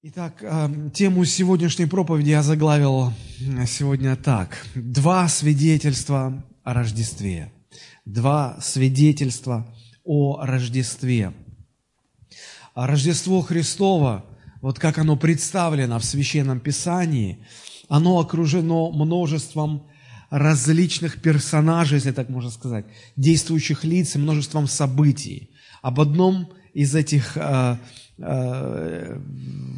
Итак, эм, тему сегодняшней проповеди я заглавил сегодня так. Два свидетельства о Рождестве. Два свидетельства о Рождестве. А Рождество Христово, вот как оно представлено в Священном Писании, оно окружено множеством различных персонажей, если так можно сказать, действующих лиц и множеством событий. Об одном из этих э, э,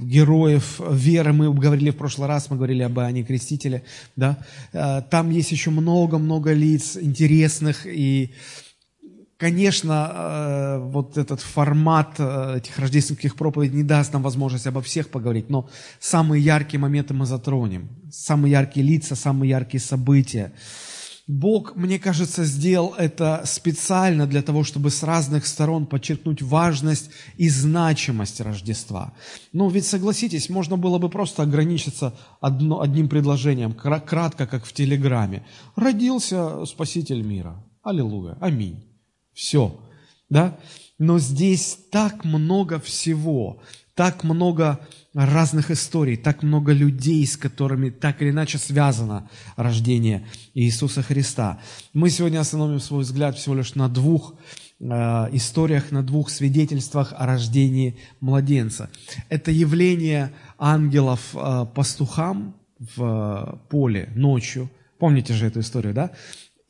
героев веры. Мы говорили в прошлый раз, мы говорили об Иоанне Крестителе, да, э, там есть еще много-много лиц интересных, и, конечно, э, вот этот формат этих рождественских проповедей не даст нам возможность обо всех поговорить, но самые яркие моменты мы затронем, самые яркие лица, самые яркие события. Бог, мне кажется, сделал это специально для того, чтобы с разных сторон подчеркнуть важность и значимость Рождества. Ну, ведь согласитесь, можно было бы просто ограничиться одно, одним предложением, кратко, как в Телеграме. Родился Спаситель мира. Аллилуйя. Аминь. Все. Да? Но здесь так много всего, так много разных историй, так много людей, с которыми так или иначе связано рождение Иисуса Христа. Мы сегодня остановим свой взгляд всего лишь на двух э, историях, на двух свидетельствах о рождении младенца. Это явление ангелов э, пастухам в э, поле ночью. Помните же эту историю, да?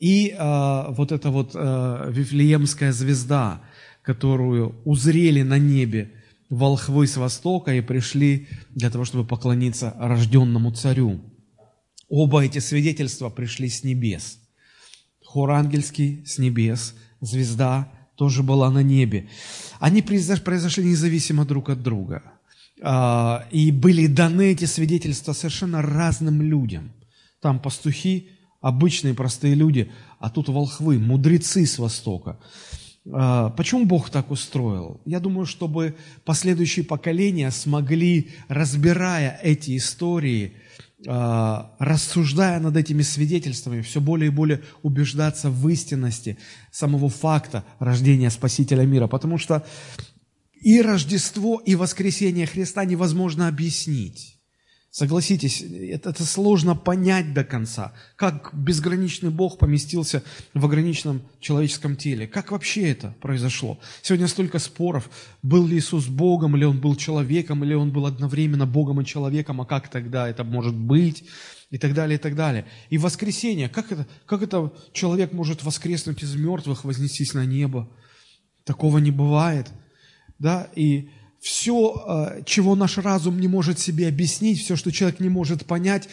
И вот эта вот Вифлеемская звезда, которую узрели на небе волхвы с востока и пришли для того, чтобы поклониться рожденному царю. Оба эти свидетельства пришли с небес. Хор ангельский с небес, звезда тоже была на небе. Они произошли независимо друг от друга. А, и были даны эти свидетельства совершенно разным людям. Там пастухи, обычные простые люди, а тут волхвы, мудрецы с Востока. А, почему Бог так устроил? Я думаю, чтобы последующие поколения смогли, разбирая эти истории, а, рассуждая над этими свидетельствами, все более и более убеждаться в истинности самого факта рождения Спасителя мира. Потому что и Рождество, и воскресение Христа невозможно объяснить. Согласитесь, это, это сложно понять до конца, как безграничный Бог поместился в ограниченном человеческом теле. Как вообще это произошло? Сегодня столько споров, был ли Иисус Богом, или Он был человеком, или Он был одновременно Богом и человеком, а как тогда это может быть? И так далее, и так далее. И воскресение, как это, как это человек может воскреснуть из мертвых, вознестись на небо? Такого не бывает. Да, и все, э, чего наш разум не может себе объяснить, все, что человек не может понять,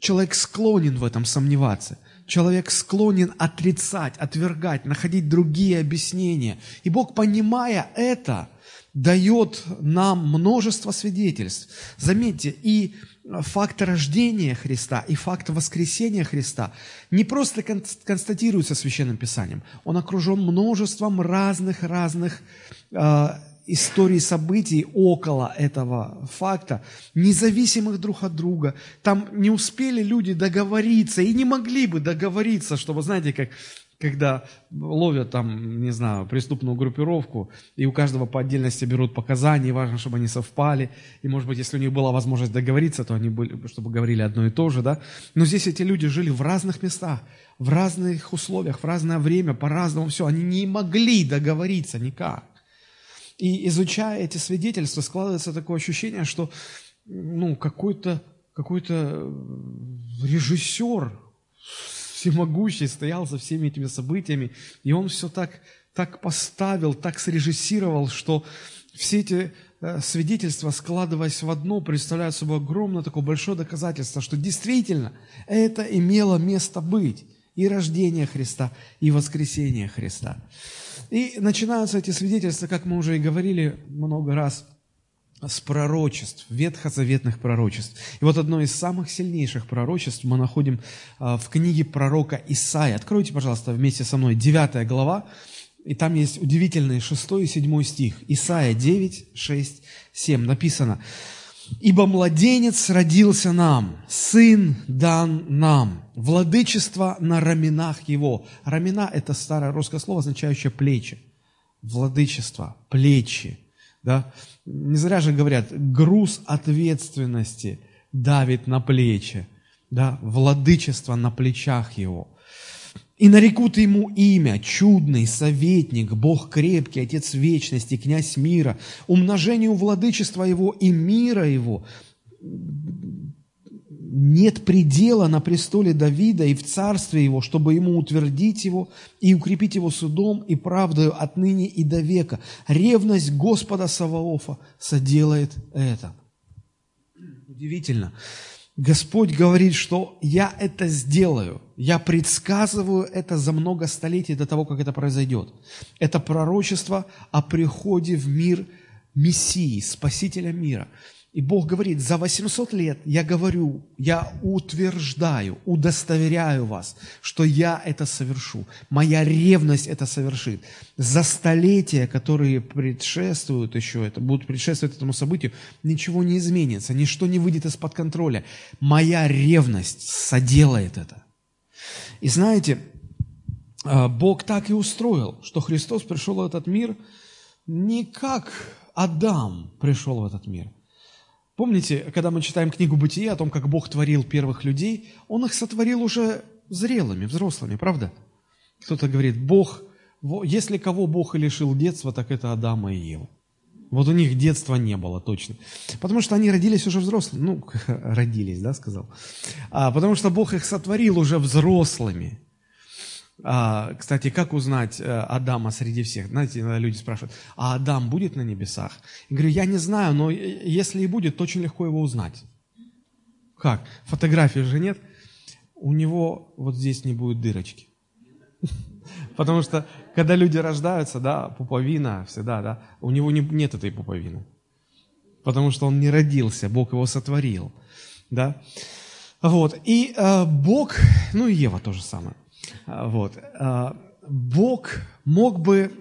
человек склонен в этом сомневаться. Человек склонен отрицать, отвергать, находить другие объяснения. И Бог, понимая это, дает нам множество свидетельств. Заметьте, и факт рождения Христа, и факт воскресения Христа не просто констатируется Священным Писанием, он окружен множеством разных-разных э, истории событий около этого факта, независимых друг от друга. Там не успели люди договориться и не могли бы договориться, чтобы, знаете, как когда ловят там, не знаю, преступную группировку, и у каждого по отдельности берут показания, важно, чтобы они совпали, и, может быть, если у них была возможность договориться, то они были, чтобы говорили одно и то же, да. Но здесь эти люди жили в разных местах, в разных условиях, в разное время, по-разному все. Они не могли договориться никак. И изучая эти свидетельства, складывается такое ощущение, что ну, какой-то какой режиссер всемогущий стоял за всеми этими событиями, и он все так, так поставил, так срежиссировал, что все эти э, свидетельства, складываясь в одно, представляют собой огромное такое большое доказательство, что действительно это имело место быть. И рождение Христа, и воскресение Христа. И начинаются эти свидетельства, как мы уже и говорили много раз, с пророчеств, ветхозаветных пророчеств. И вот одно из самых сильнейших пророчеств мы находим а, в книге пророка Исаия. Откройте, пожалуйста, вместе со мной 9 глава, и там есть удивительные 6 и 7 стих. Исаия 9, 6, 7 написано. Ибо младенец родился нам, сын дан нам, владычество на раменах его. Рамена – это старое русское слово, означающее плечи. Владычество, плечи. Да? Не зря же говорят, груз ответственности давит на плечи, да? владычество на плечах его. И нарекут ему имя, чудный, советник, Бог крепкий, Отец вечности, князь мира, умножению владычества его и мира его, нет предела на престоле Давида и в царстве его, чтобы ему утвердить его и укрепить его судом и правдою отныне и до века. Ревность Господа Саваофа соделает это. Удивительно. Господь говорит, что я это сделаю. Я предсказываю это за много столетий до того, как это произойдет. Это пророчество о приходе в мир Мессии, Спасителя мира. И Бог говорит, за 800 лет я говорю, я утверждаю, удостоверяю вас, что я это совершу. Моя ревность это совершит. За столетия, которые предшествуют еще, это будут предшествовать этому событию, ничего не изменится, ничто не выйдет из-под контроля. Моя ревность соделает это. И знаете, а, Бог так и устроил, что Христос пришел в этот мир не как Адам пришел в этот мир – Помните, когда мы читаем книгу Бытия о том, как Бог творил первых людей, Он их сотворил уже зрелыми, взрослыми, правда? Кто-то говорит, Бог, если кого Бог и лишил детства, так это Адама и Ева. Вот у них детства не было точно. Потому что они родились уже взрослыми. Ну, родились, да, сказал. А, потому что Бог их сотворил уже взрослыми. А, кстати, как узнать э, Адама среди всех? Знаете, иногда люди спрашивают, а Адам будет на небесах? Я говорю, я не знаю, но если и будет, то очень легко его узнать. Как? Фотографии же нет. У него вот здесь не будет дырочки. Потому что, когда люди рождаются, да, пуповина всегда, да, у него не, нет этой пуповины. Потому что он не родился, Бог его сотворил, да. Вот, и э, Бог, ну и Ева то же самое. Вот. А, Бог мог бы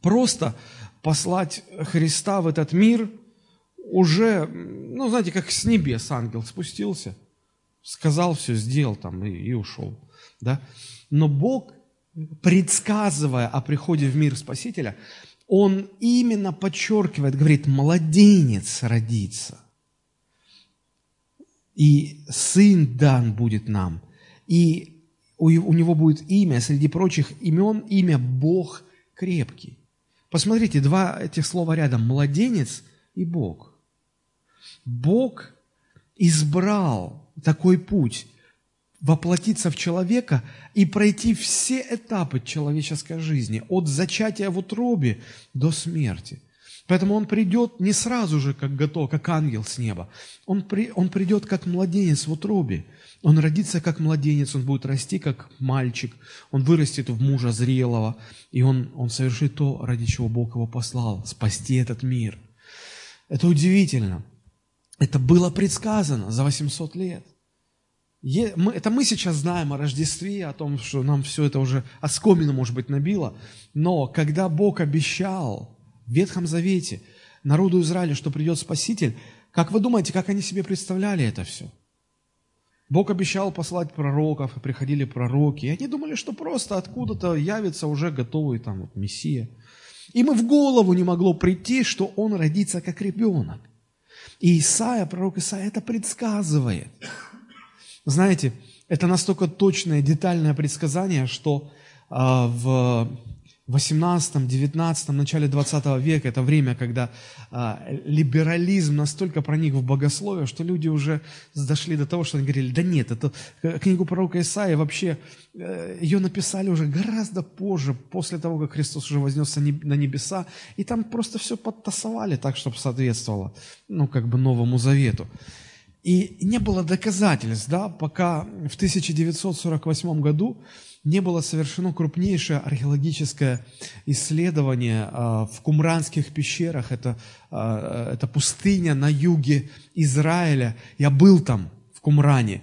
просто послать Христа в этот мир уже, ну, знаете, как с небес ангел спустился, сказал все, сделал там и, и ушел. Да? Но Бог, предсказывая о приходе в мир Спасителя, Он именно подчеркивает, говорит, младенец родится, и сын дан будет нам, и у, него будет имя, среди прочих имен, имя Бог крепкий. Посмотрите, два этих слова рядом, младенец и Бог. Бог избрал такой путь, воплотиться в человека и пройти все этапы человеческой жизни, от зачатия в утробе до смерти. Поэтому он придет не сразу же, как готов, как ангел с неба. Он, при, он придет как младенец в утробе. Он родится как младенец, он будет расти как мальчик, он вырастет в мужа зрелого, и он, он совершит то, ради чего Бог его послал, спасти этот мир. Это удивительно. Это было предсказано за 800 лет. Это мы сейчас знаем о Рождестве, о том, что нам все это уже оскомину, может быть, набило. Но когда Бог обещал в Ветхом Завете народу Израиля, что придет Спаситель, как вы думаете, как они себе представляли это все? Бог обещал послать пророков, и приходили пророки. И они думали, что просто откуда-то явится уже готовый там вот Мессия. Им и в голову не могло прийти, что он родится как ребенок. И Исаия, пророк Исаия, это предсказывает. Знаете, это настолько точное, детальное предсказание, что в в 18, 19, начале 20 века, это время, когда а, либерализм настолько проник в богословие, что люди уже дошли до того, что они говорили, да нет, эту книгу пророка Исаия вообще, э, ее написали уже гораздо позже, после того, как Христос уже вознесся на небеса, и там просто все подтасовали так, чтобы соответствовало, ну, как бы Новому Завету. И не было доказательств, да, пока в 1948 году не было совершено крупнейшее археологическое исследование а, в Кумранских пещерах. Это, а, это пустыня на юге Израиля. Я был там, в Кумране.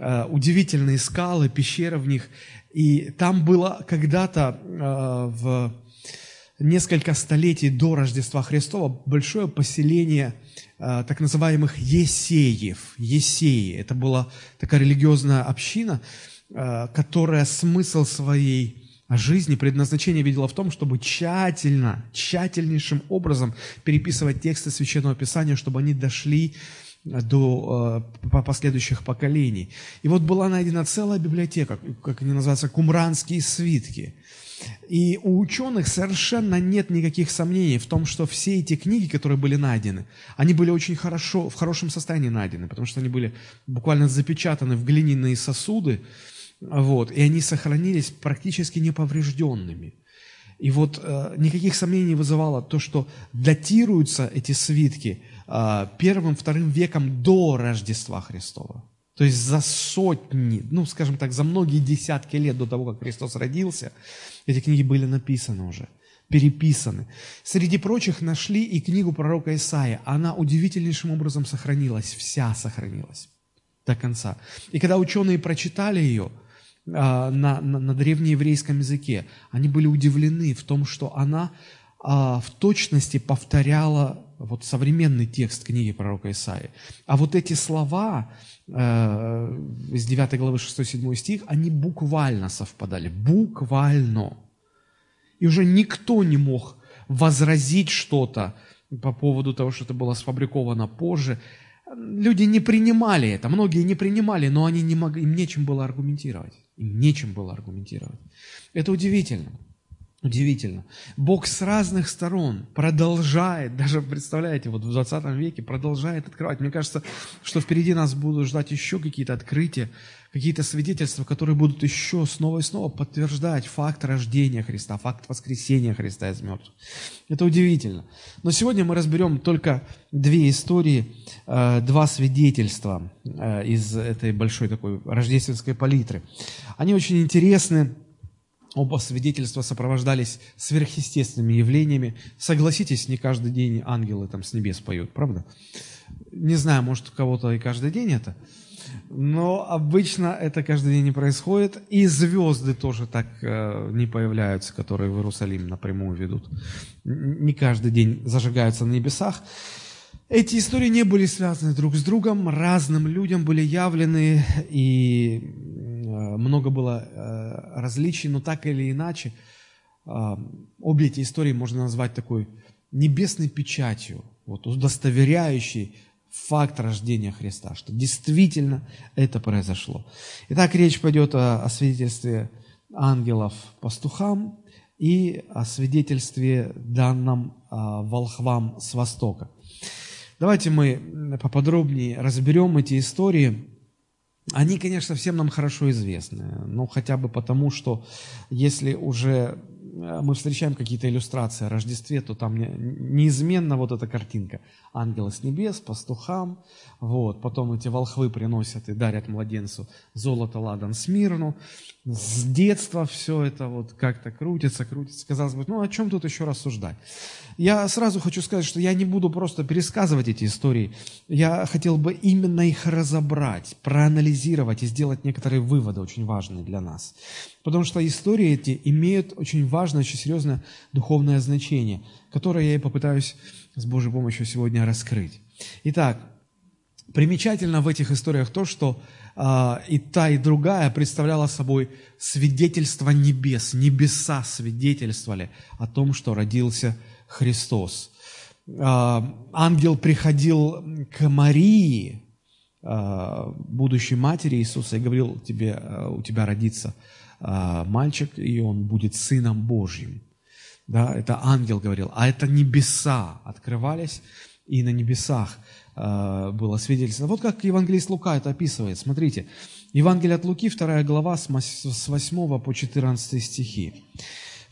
А, удивительные скалы, пещеры в них. И там было когда-то в несколько столетий до Рождества Христова большое поселение так называемых Есеев. Есеи. Это была такая религиозная община, которая смысл своей А жизнь и предназначение видела в том, чтобы тщательно, тщательнейшим образом переписывать тексты Священного Писания, чтобы они дошли до э, последующих поколений. И вот была найдена целая библиотека, как они называются, кумранские свитки. И у ученых совершенно нет никаких сомнений в том, что все эти книги, которые были найдены, они были очень хорошо, в хорошем состоянии найдены, потому что они были буквально запечатаны в глиняные сосуды, вот, и они сохранились практически неповрежденными. И вот э, никаких сомнений не вызывало то, что датируются эти свитки э, первым, вторым веком до Рождества Христова. То есть за сотни, ну, скажем так, за многие десятки лет до того, как Христос родился, эти книги были написаны уже, переписаны. Среди прочих нашли и книгу пророка Исаия. Она удивительнейшим образом сохранилась, вся сохранилась до конца. И когда ученые прочитали ее на, на, на древнееврейском языке, они были удивлены в том, что она а, в точности повторяла вот современный текст книги пророка Исаии. А вот эти слова э, из 9 главы 6-7 стих, они буквально совпадали, буквально. И уже никто не мог возразить что-то по поводу того, что это было сфабриковано позже. Люди не принимали это, многие не принимали, но они не могли, им нечем было аргументировать. Им нечем было аргументировать. Это удивительно. Удивительно. Бог с разных сторон продолжает, даже представляете, вот в 20 веке продолжает открывать. Мне кажется, что впереди нас будут ждать еще какие-то открытия, какие-то свидетельства, которые будут еще снова и снова подтверждать факт рождения Христа, факт воскресения Христа из мертвых. Это удивительно. Но сегодня мы разберем только две истории, э, два свидетельства э, из этой большой такой рождественской палитры. Они очень интересны Оба свидетельства сопровождались сверхъестественными явлениями. Согласитесь, не каждый день ангелы там с небес поют, правда? Не знаю, может, у кого-то и каждый день это, но обычно это каждый день не происходит. И звезды тоже так э, не появляются, которые в Иерусалим напрямую ведут. Не каждый день зажигаются на небесах. Эти истории не были связаны друг с другом, разным людям были явлены, и Э, много было э, различий, но так или иначе, э, обе эти истории можно назвать такой небесной печатью, вот, удостоверяющей факт рождения Христа, что действительно это произошло. Итак, речь пойдет о, о свидетельстве ангелов пастухам и о свидетельстве данном волхвам с Востока. Давайте мы поподробнее разберем эти истории они, конечно, всем нам хорошо известны, но хотя бы потому, что если уже мы встречаем какие-то иллюстрации о Рождестве, то там неизменно вот эта картинка. Ангелы с небес, пастухам, вот, потом эти волхвы приносят и дарят младенцу золото, ладан, смирну. С детства все это вот как-то крутится, крутится. Казалось бы, ну о чем тут еще рассуждать? Я сразу хочу сказать, что я не буду просто пересказывать эти истории. Я хотел бы именно их разобрать, проанализировать и сделать некоторые выводы, очень важные для нас. Потому что истории эти имеют очень важное, очень серьезное духовное значение, которое я и попытаюсь с Божьей помощью сегодня раскрыть. Итак, примечательно в этих историях то, что э, и та, и другая представляла собой свидетельство небес. Небеса свидетельствовали о том, что родился Христос. А, ангел приходил к Марии, а, будущей матери Иисуса, и говорил, тебе, у тебя родится мальчик, и он будет сыном Божьим. Да, это ангел говорил, а это небеса открывались, и на небесах было свидетельство. Вот как евангелист Лука это описывает. Смотрите, Евангелие от Луки, 2 глава, с 8 по 14 стихи.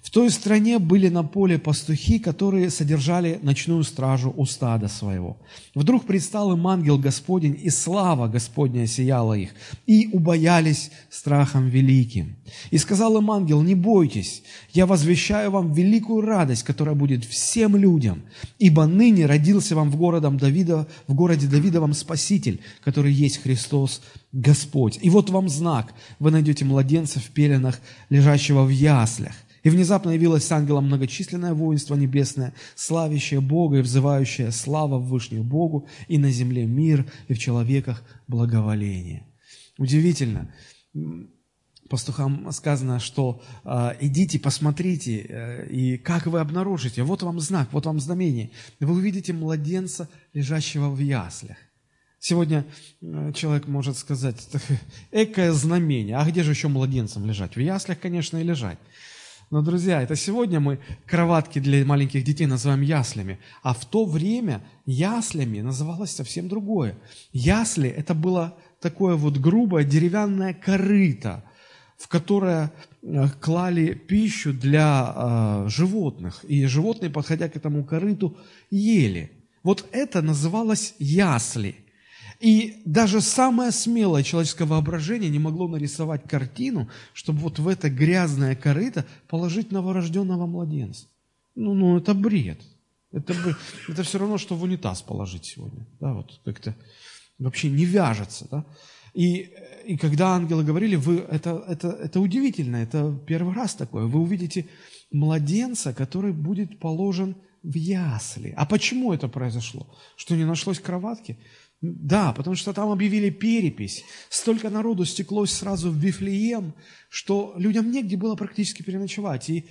В той стране были на поле пастухи, которые содержали ночную стражу у стада своего. Вдруг предстал им ангел Господень, и слава Господня сияла их, и убоялись страхом великим. И сказал им ангел, не бойтесь, я возвещаю вам великую радость, которая будет всем людям, ибо ныне родился вам в, городом Давида, в городе Давида вам Спаситель, который есть Христос Господь. И вот вам знак, вы найдете младенца в пеленах, лежащего в яслях. И внезапно явилось ангелом многочисленное воинство небесное, славящее Бога и взывающее слава в Вышнюю Богу, и на земле мир, и в человеках благоволение. Удивительно. пастухам сказано, что э, идите, посмотрите, э, и как вы обнаружите, вот вам знак, вот вам знамение. Вы увидите младенца, лежащего в яслях. Сегодня э, человек может сказать, экое знамение, а где же еще младенцам лежать? В яслях, конечно, и лежать. Но, друзья, это сегодня мы кроватки для маленьких детей называем яслями, а в то время яслями называлось совсем другое. Ясли – это было такое вот грубое деревянное корыто – в которое э, клали пищу для э, животных, и животные, подходя к этому корыту, ели. Вот это называлось ясли. И даже самое смелое человеческое воображение не могло нарисовать картину, чтобы вот в это грязное корыто положить новорожденного младенца. Ну, ну это бред. Это, это все равно, что в унитаз положить сегодня. Да, вот как-то вообще не вяжется. Да? И, и когда ангелы говорили, вы, это, это, это удивительно, это первый раз такое, вы увидите младенца, который будет положен в ясли. А почему это произошло? Что не нашлось кроватки? Да, потому что там объявили перепись. Столько народу стеклось сразу в Вифлеем, что людям негде было практически переночевать. И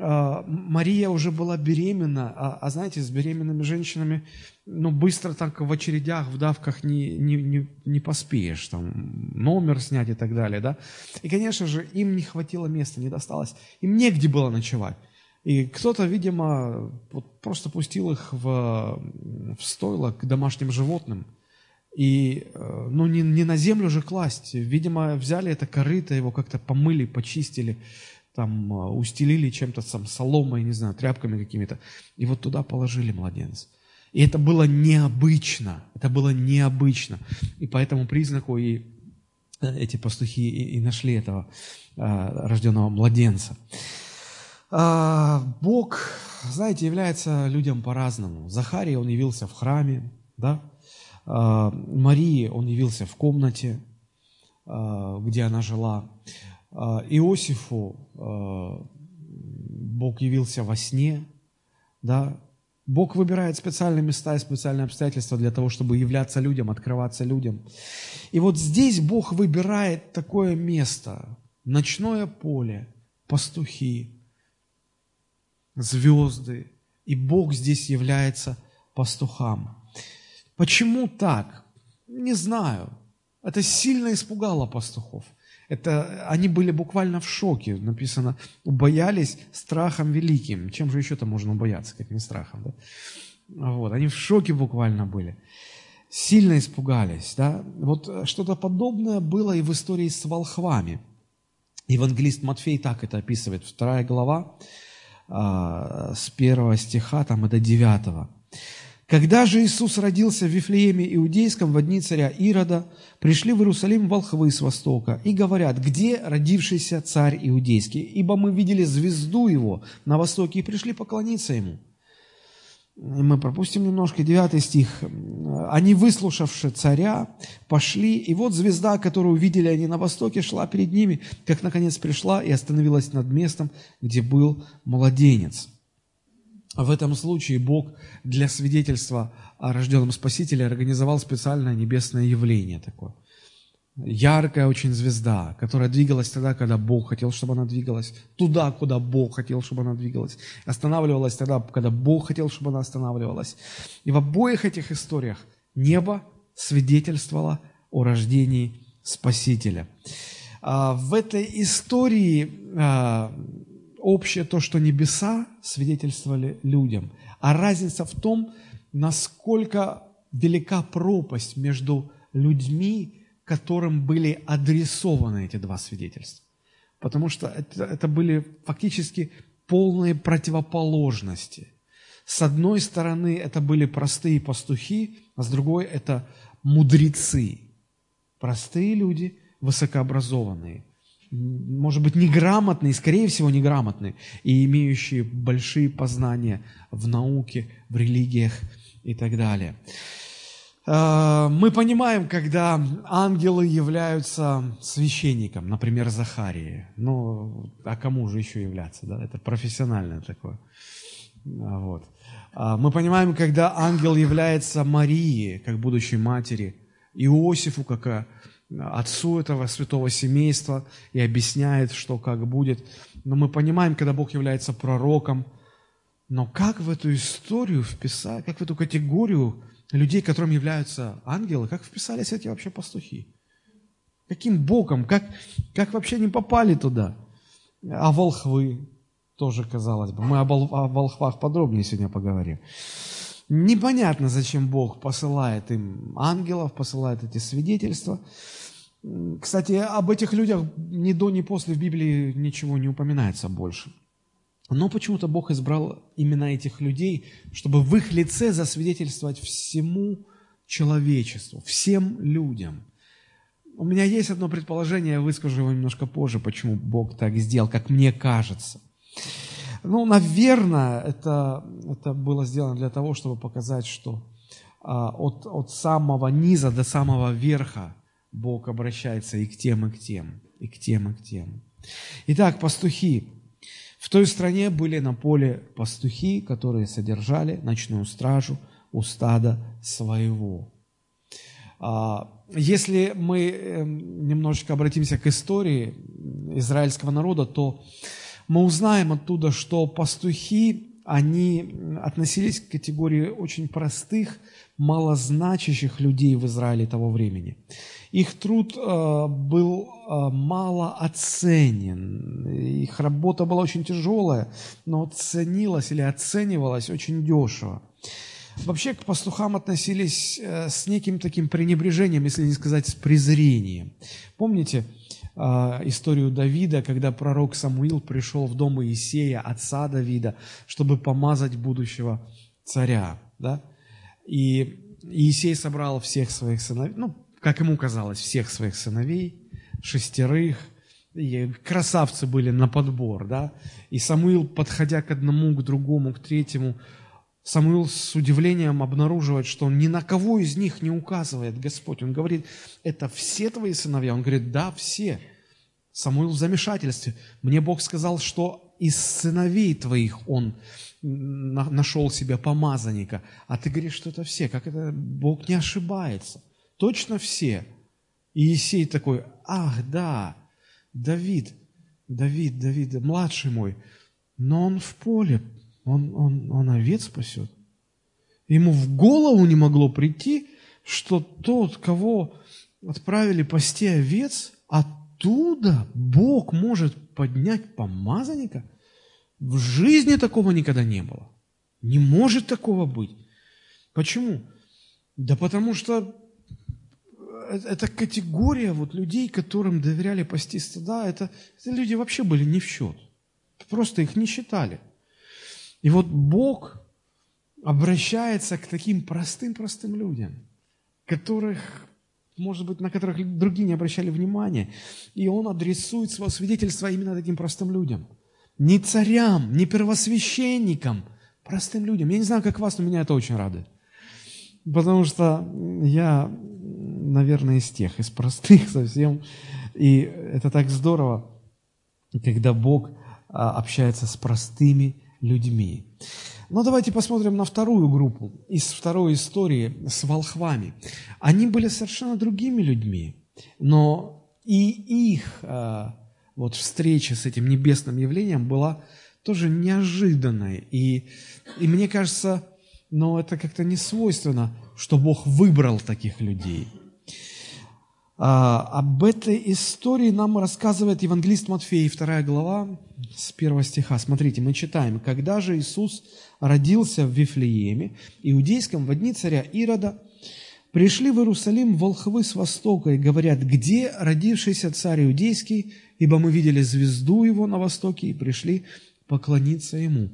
а, Мария уже была беременна, а, а знаете, с беременными женщинами, ну, быстро так в очередях, в давках не, не, не, не поспеешь, там, номер снять и так далее, да. И, конечно же, им не хватило места, не досталось, им негде было ночевать. И кто-то, видимо, вот просто пустил их в, в стойло к домашним животным. И, э, ну, не, не на землю же класть. Видимо, взяли это корыто, его как-то помыли, почистили там а, устелили чем-то там, соломой, не знаю, тряпками какими-то, и вот туда положили младенца. И это было необычно, это было необычно. И по этому признаку и э, эти пастухи и, и нашли этого а, рожденного младенца. А, Бог, знаете, является людям по-разному. Захарии он явился в храме, да? А, Марии он явился в комнате, а, где она жила. А, Иосифу Бог явился во сне, да, Бог выбирает специальные места и специальные обстоятельства для того, чтобы являться людям, открываться людям. И вот здесь Бог выбирает такое место, ночное поле, пастухи, звезды, и Бог здесь является пастухам. Почему так? Не знаю. Это сильно испугало пастухов – это, они были буквально в шоке, написано, боялись страхом великим. Чем же еще-то можно бояться, как не страхом, да? Вот, они в шоке буквально были. Сильно испугались, да? Вот что-то подобное было и в истории с волхвами. Евангелист Матфей так это описывает, вторая глава, а, с первого стиха там, до девятого. Когда же Иисус родился в Вифлееме Иудейском в дни царя Ирода, пришли в Иерусалим волхвы с востока и говорят, где родившийся царь Иудейский? Ибо мы видели звезду его на востоке и пришли поклониться ему. Мы пропустим немножко, девятый стих. Они, выслушавши царя, пошли, и вот звезда, которую увидели они на востоке, шла перед ними, как наконец пришла и остановилась над местом, где был младенец. В этом случае Бог для свидетельства о рожденном Спасителе организовал специальное небесное явление такое. Яркая очень звезда, которая двигалась тогда, когда Бог хотел, чтобы она двигалась, туда, куда Бог хотел, чтобы она двигалась, останавливалась тогда, когда Бог хотел, чтобы она останавливалась. И в обоих этих историях небо свидетельствовало о рождении Спасителя. А, в этой истории а, общее то, что небеса свидетельствовали людям, а разница в том, насколько велика пропасть между людьми, которым были адресованы эти два свидетельства. Потому что это, это были фактически полные противоположности. С одной стороны, это были простые пастухи, а с другой – это мудрецы. Простые люди, высокообразованные – может быть, неграмотные, скорее всего, неграмотные, и имеющие большие познания в науке, в религиях и так далее. А, мы понимаем, когда ангелы являются священником, например, Захарии. Ну, а кому же еще являться? Да? Это профессиональное такое. А, вот. А, мы понимаем, когда ангел является Марии, как будущей матери, Иосифу, как отцу этого святого семейства и объясняет, что как будет. Но мы понимаем, когда Бог является пророком, но как в эту историю вписать, как в эту категорию людей, которым являются ангелы, как вписались эти вообще пастухи? Каким боком? Как, как вообще не попали туда? А волхвы тоже, казалось бы. Мы о волхвах подробнее сегодня поговорим. Непонятно, зачем Бог посылает им ангелов, посылает эти свидетельства. Кстати, об этих людях ни до, ни после в Библии ничего не упоминается больше. Но почему-то Бог избрал именно этих людей, чтобы в их лице засвидетельствовать всему человечеству, всем людям. У меня есть одно предположение, я выскажу его немножко позже, почему Бог так сделал, как мне кажется. Ну, наверное, это, это было сделано для того, чтобы показать, что а, от, от самого низа до самого верха Бог обращается и к тем, и к тем, и к тем, и к тем. Итак, пастухи. В той стране были на поле пастухи, которые содержали ночную стражу у стада своего. А, если мы эм, немножечко обратимся к истории израильского народа, то мы узнаем оттуда, что пастухи, они относились к категории очень простых, малозначащих людей в Израиле того времени. Их труд э, был э, мало оценен, их работа была очень тяжелая, но ценилась или оценивалась очень дешево. Вообще к пастухам относились э, с неким таким пренебрежением, если не сказать с презрением. Помните, историю Давида, когда пророк Самуил пришел в дом Иисея, отца Давида, чтобы помазать будущего царя. Да? И Иисей собрал всех своих сыновей, ну, как ему казалось, всех своих сыновей, шестерых, и красавцы были на подбор, да, и Самуил, подходя к одному, к другому, к третьему, Самуил с удивлением обнаруживает, что он ни на кого из них не указывает Господь. Он говорит, это все твои сыновья? Он говорит, да, все. Самуил в замешательстве. Мне Бог сказал, что из сыновей твоих он нашел себе помазанника. А ты говоришь, что это все. Как это? Бог не ошибается. Точно все. И Иисей такой, ах, да, Давид, Давид, Давид, младший мой, но он в поле он, он, он овец спасет. Ему в голову не могло прийти, что тот, кого отправили пасти овец, оттуда Бог может поднять помазанника. В жизни такого никогда не было. Не может такого быть. Почему? Да потому что эта категория вот людей, которым доверяли пасти стада, это, это люди вообще были не в счет. Просто их не считали. И вот Бог обращается к таким простым-простым людям, которых, может быть, на которых другие не обращали внимания. И Он адресует свое свидетельство именно таким простым людям. Не царям, не первосвященникам, простым людям. Я не знаю, как вас, но меня это очень радует. Потому что я, наверное, из тех, из простых совсем. И это так здорово, когда Бог а, общается с простыми людьми. Но давайте посмотрим на вторую группу из второй истории с волхвами. Они были совершенно другими людьми, но и их а, вот встреча с этим небесным явлением была тоже неожиданной. И, и мне кажется, но это как-то не свойственно, что Бог выбрал таких людей. А, об этой истории нам рассказывает евангелист Матфей, 2 глава, с первого стиха. Смотрите, мы читаем. «Когда же Иисус родился в Вифлееме, иудейском, в дни царя Ирода, пришли в Иерусалим волхвы с востока и говорят, где родившийся царь иудейский, ибо мы видели звезду его на востоке и пришли поклониться ему».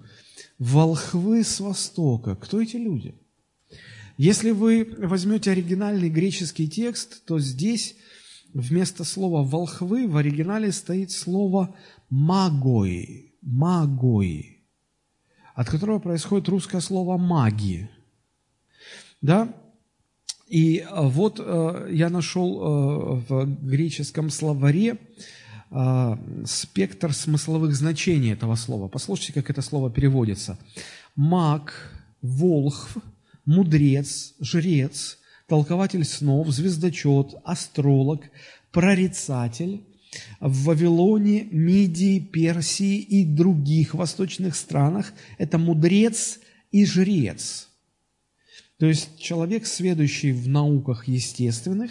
Волхвы с востока. Кто эти люди? Если вы возьмете оригинальный греческий текст, то здесь вместо слова «волхвы» в оригинале стоит слово магой, магой, от которого происходит русское слово маги. Да? И э, вот э, я нашел э, в греческом словаре спектр смысловых значений этого слова. Послушайте, как это слово переводится. Маг, волхв, мудрец, жрец, толкователь снов, звездочет, астролог, прорицатель, в Вавилоне, Мидии, Персии и других восточных странах это мудрец и жрец. То есть человек, сведущий в науках естественных,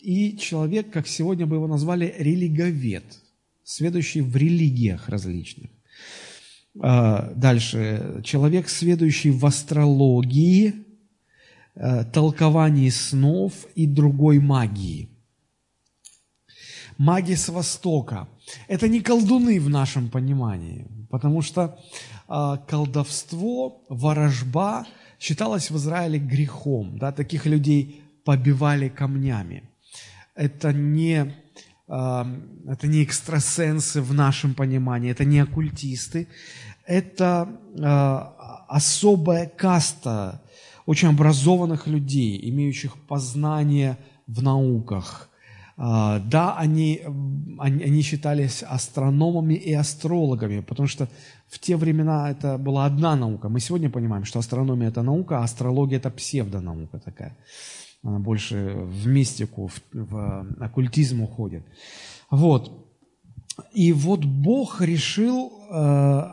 и человек, как сегодня бы его назвали, религовед, сведущий в религиях различных. А, дальше. Человек, сведущий в астрологии, толковании снов и другой магии – маги с Востока. Это не колдуны в нашем понимании, потому что э, колдовство, ворожба считалось в Израиле грехом. Да? Таких людей побивали камнями. Это не, э, это не экстрасенсы в нашем понимании, это не оккультисты. Это э, особая каста очень образованных людей, имеющих познание в науках – а, да, они, они, они считались астрономами и астрологами, потому что в те времена это была одна наука. Мы сегодня понимаем, что астрономия – это наука, а астрология – это псевдонаука такая. Она больше в мистику, в, в оккультизм уходит. Вот. И вот Бог решил э,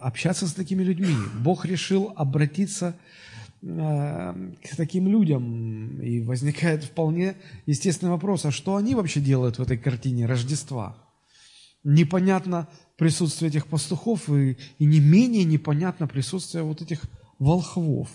общаться с такими людьми. Бог решил обратиться Э, к таким людям. И возникает вполне естественный вопрос, а что они вообще делают в этой картине Рождества? Непонятно присутствие этих пастухов, и, и не менее непонятно присутствие вот этих волхвов.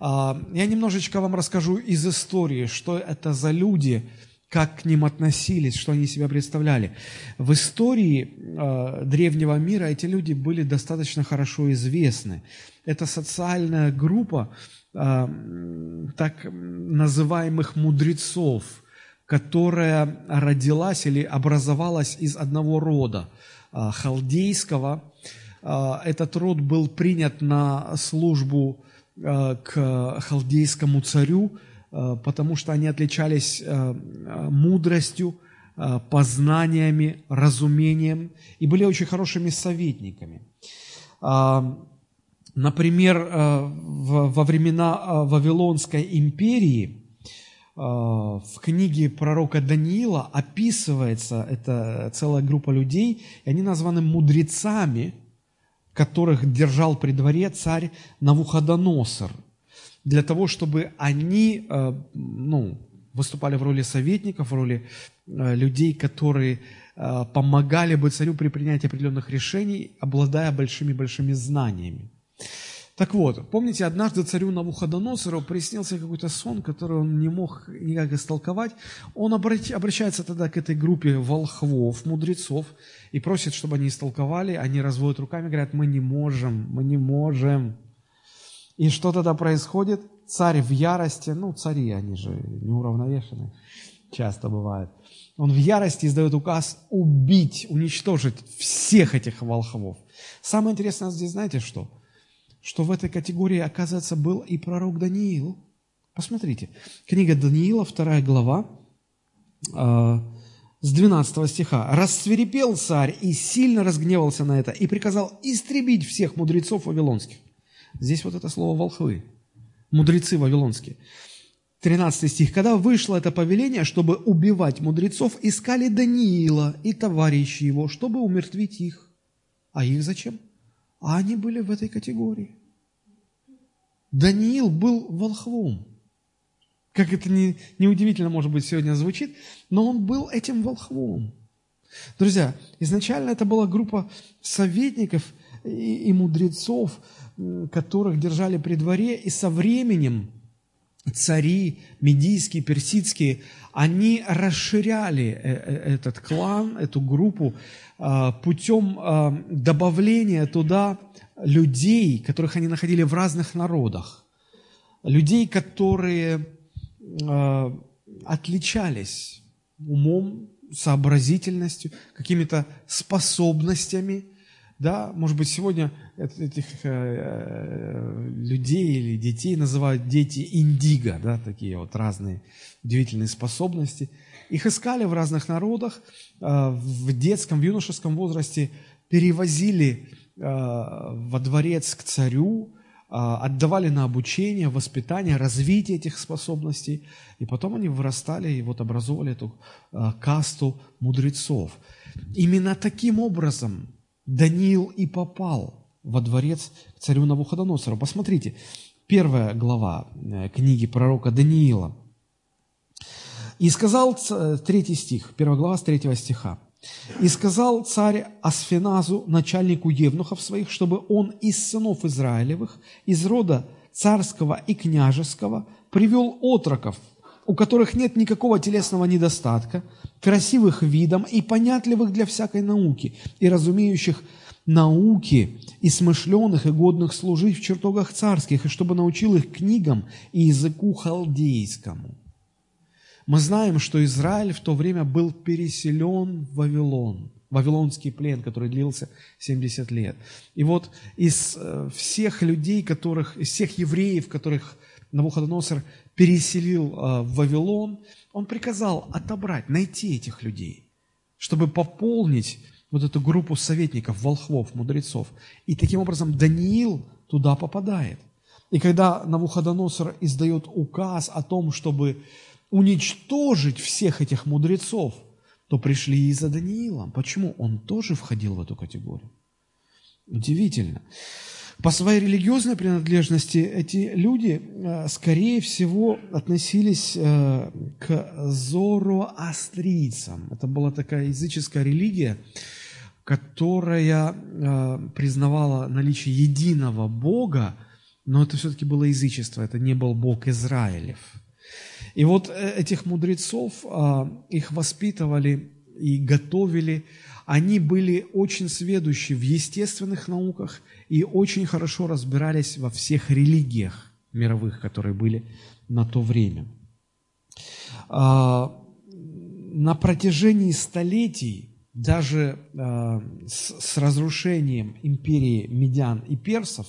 А, я немножечко вам расскажу из истории, что это за люди, как к ним относились, что они себя представляли. В истории э, древнего мира эти люди были достаточно хорошо известны. Это социальная группа э, так называемых мудрецов, которая родилась или образовалась из одного рода э, халдейского. Э, этот род был принят на службу э, к халдейскому царю, потому что они отличались э, э, мудростью, познаниями, разумением и были очень хорошими советниками. Например, во времена Вавилонской империи в книге пророка Даниила описывается эта целая группа людей, и они названы мудрецами, которых держал при дворе царь Навуходоносор – для того, чтобы они э, ну, выступали в роли советников, в роли э, людей, которые э, помогали бы царю при принятии определенных решений, обладая большими-большими знаниями. Так вот, помните, однажды царю Навуходоносору приснился какой-то сон, который он не мог никак истолковать. Он обращается тогда к этой группе волхвов, мудрецов, и просит, чтобы они истолковали. Они разводят руками, говорят, мы не можем, мы не можем. И что тогда происходит? Царь в ярости, ну, цари, они же неуравновешены, часто бывает. Он в ярости издает указ убить, уничтожить всех этих волхвов. Самое интересное здесь, знаете что? Что в этой категории, оказывается, был и пророк Даниил. Посмотрите, книга Даниила, вторая глава, э, с 12 стиха. «Рассверепел царь и сильно разгневался на это, и приказал истребить всех мудрецов вавилонских, Здесь вот это слово «волхвы», мудрецы вавилонские. 13 стих. «Когда вышло это повеление, чтобы убивать мудрецов, искали Даниила и товарищи его, чтобы умертвить их». А их зачем? А они были в этой категории. Даниил был волхвом. Как это не, неудивительно, может быть, сегодня звучит, но он был этим волхвом. Друзья, изначально это была группа советников и, и мудрецов, которых держали при дворе, и со временем цари медийские, персидские, они расширяли э, э, этот клан, эту группу путем добавления туда людей, которых они находили в разных народах, людей, которые отличались умом, сообразительностью, какими-то способностями – да, может быть, сегодня этих э, э, людей или детей называют дети индиго, да, такие вот разные удивительные способности. Их искали в разных народах, э, в детском, в юношеском возрасте перевозили во дворец к царю, отдавали на обучение, воспитание, развитие этих способностей, и потом они вырастали и вот образовывали эту касту мудрецов. Именно таким образом Даниил и попал во дворец к царю Навуходоносору. Посмотрите, первая глава э, книги пророка Даниила. «И сказал, третий стих, первая глава с третьего стиха, «И сказал царь Асфеназу, начальнику евнухов своих, чтобы он из сынов Израилевых, из рода царского и княжеского, привел отроков, у которых нет никакого телесного недостатка, красивых видом и понятливых для всякой науки, и разумеющих науки, и смышленых, и годных служить в чертогах царских, и чтобы научил их книгам и языку халдейскому. Мы знаем, что Израиль в то время был переселен в Вавилон, Вавилонский плен, который длился 70 лет. И вот из э, всех людей, которых, из всех евреев, которых Навуходоносор переселил э, в Вавилон, он приказал отобрать, найти этих людей, чтобы пополнить вот эту группу советников, волхвов, мудрецов. И таким образом Даниил туда попадает. И когда Навуходоносор издает указ о том, чтобы уничтожить всех этих мудрецов, то пришли и за Даниилом. Почему? Он тоже входил в эту категорию. Удивительно. По своей религиозной принадлежности эти люди, э, скорее всего, относились э, к зороастрийцам. Это была такая языческая религия, которая э, признавала наличие единого Бога, но это все-таки было язычество, это не был Бог Израилев. И вот этих мудрецов, их воспитывали и готовили, они были очень сведущи в естественных науках и очень хорошо разбирались во всех религиях мировых, которые были на то время. А, на протяжении столетий, даже а, с разрушением империи медян и персов,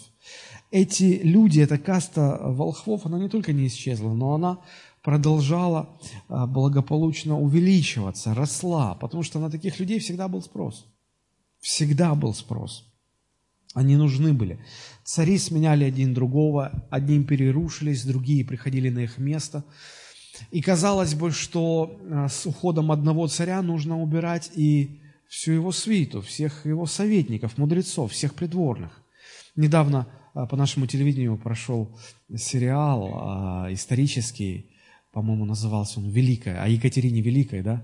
эти люди, эта каста волхвов, она не только не исчезла, но она продолжала а, благополучно увеличиваться, росла, потому что на таких людей всегда был спрос. Всегда был спрос. Они нужны были. Цари сменяли один другого, одни империи рушились, другие приходили на их место. И казалось бы, что а, с уходом одного царя нужно убирать и всю его свиту, всех его советников, мудрецов, всех придворных. Недавно а, по нашему телевидению прошел сериал исторический по-моему, назывался он «Великая», о Екатерине Великой, да?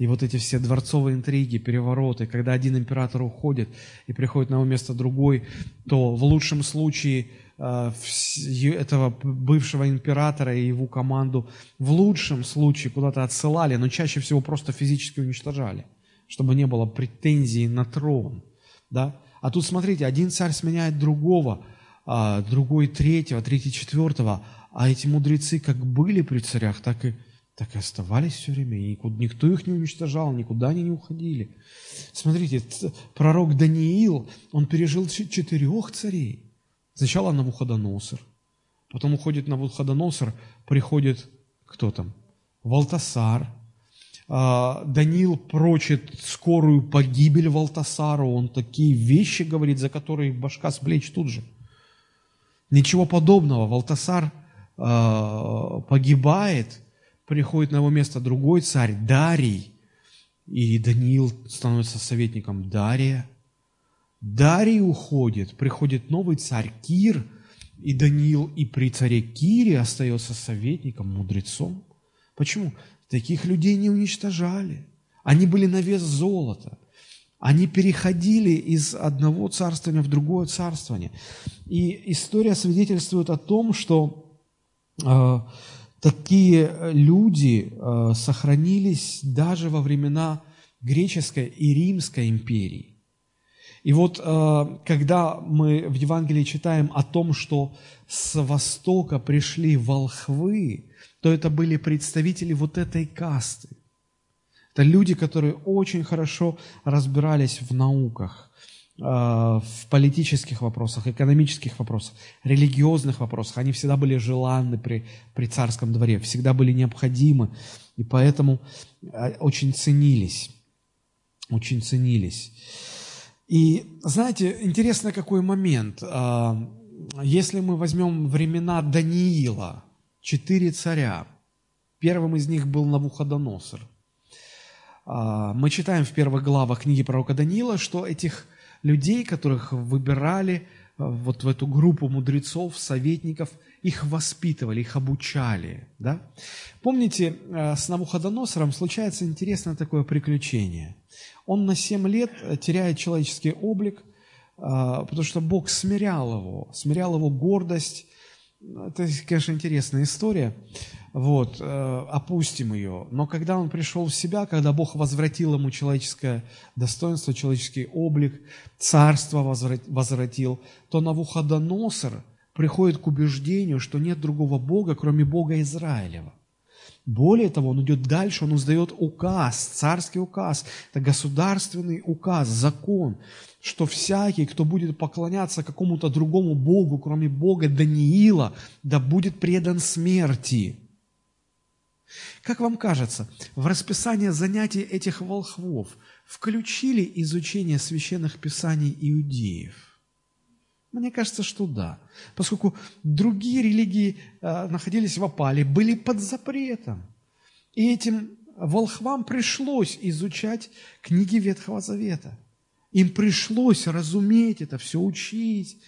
И вот эти все дворцовые интриги, перевороты, когда один император уходит и приходит на его место другой, то в лучшем случае э, этого бывшего императора и его команду в лучшем случае куда-то отсылали, но чаще всего просто физически уничтожали, чтобы не было претензий на трон. Да? А тут смотрите, один царь сменяет другого, а другой третьего, третий четвертого, а эти мудрецы как были при царях, так и, так и оставались все время. И никто их не уничтожал, никуда они не уходили. Смотрите, пророк Даниил, он пережил четырех царей. Сначала Навуходоносор, потом уходит Навуходоносор, приходит кто там? Валтасар. А, Даниил прочит скорую погибель Валтасару. Он такие вещи говорит, за которые башка с плеч тут же. Ничего подобного. Валтасар Э, погибает, приходит на его место другой царь, Дарий, и Даниил становится советником Дария. Дарий уходит, приходит новый царь Кир, и Даниил и при царе Кире остается советником, мудрецом. Почему? Таких людей не уничтожали. Они были на вес золота. Они переходили из одного царствования в другое царствование. И история свидетельствует о том, что а, такие люди а, сохранились даже во времена греческой и римской империи. И вот а, когда мы в Евангелии читаем о том, что с востока пришли волхвы, то это были представители вот этой касты. Это люди, которые очень хорошо разбирались в науках. Э, в политических вопросах, экономических вопросах, религиозных вопросах. Они всегда были желанны при, при царском дворе, всегда были необходимы, и поэтому э, очень ценились, очень ценились. И знаете, интересно какой момент. Э, если мы возьмем времена Даниила, четыре царя, первым из них был Навуходоносор. Мы читаем в первых главах книги пророка Даниила, что этих людей, которых выбирали а, вот в эту группу мудрецов, советников, их воспитывали, их обучали. Да? Помните, а, с Навуходоносором случается интересное такое приключение. Он на 7 лет теряет человеческий облик, потому что Бог смирял его, смирял его гордость. Это, конечно, интересная история вот, э, опустим ее. Но когда он пришел в себя, когда Бог возвратил ему человеческое достоинство, человеческий облик, царство возвратил, то Навуходоносор приходит к убеждению, что нет другого Бога, кроме Бога Израилева. Более того, он идет дальше, он издает указ, царский указ, это государственный указ, закон, что всякий, кто будет поклоняться какому-то другому Богу, кроме Бога Даниила, да будет предан смерти. Как вам кажется, в расписание занятий этих волхвов включили изучение священных писаний иудеев? Мне кажется, что да, поскольку другие религии э, находились в опале, были под запретом. И этим волхвам пришлось изучать книги Ветхого Завета. Им пришлось разуметь это, все учить.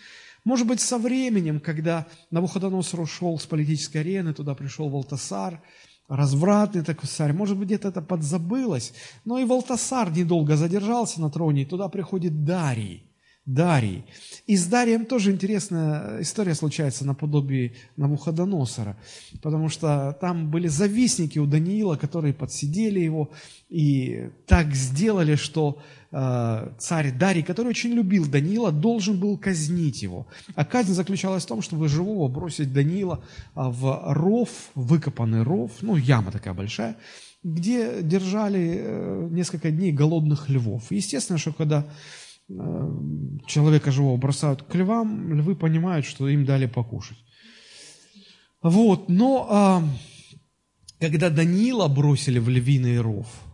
Может быть, со временем, когда Навуходоносор ушел с политической арены, туда пришел Валтасар – развратный такой царь, может быть, где-то это подзабылось, но и Валтасар недолго задержался на троне, и туда приходит Дарий. Дарий. И с Дарием тоже интересная история случается наподобие Навуходоносора, потому что там были завистники у Даниила, которые подсидели его и так сделали, что Э, царь Дарий, который очень любил Даниила, должен был казнить его. А казнь заключалась в том, чтобы живого бросить Даниила а, в ров, выкопанный ров, ну, яма такая большая, где держали э, несколько дней голодных львов. Естественно, что когда э, человека живого бросают к львам, львы понимают, что им дали покушать. Вот, но а, когда Даниила бросили в львиный ров –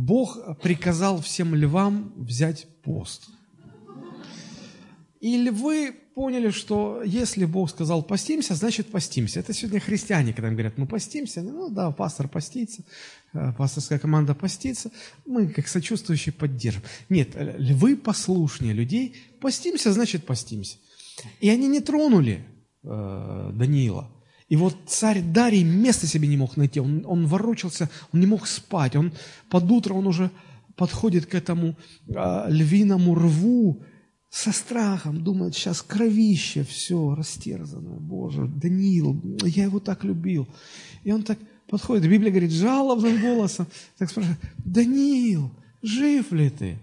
Бог приказал всем львам взять пост. И львы поняли, что если Бог сказал постимся, значит постимся. Это сегодня христиане, когда говорят, мы постимся, ну да, пастор постится, э, пасторская команда постится, мы как сочувствующие поддержим. Нет, львы послушнее людей, постимся, значит постимся. И они не тронули э, Даниила. И вот царь Дарий места себе не мог найти, он, он ворочался, он не мог спать, он под утро он уже подходит к этому а, львиному рву со страхом, думает, сейчас кровище, все, растерзанное, Боже, Даниил, я его так любил. И он так подходит, Библия говорит, жалобным голосом, так спрашивает, Даниил, жив ли ты?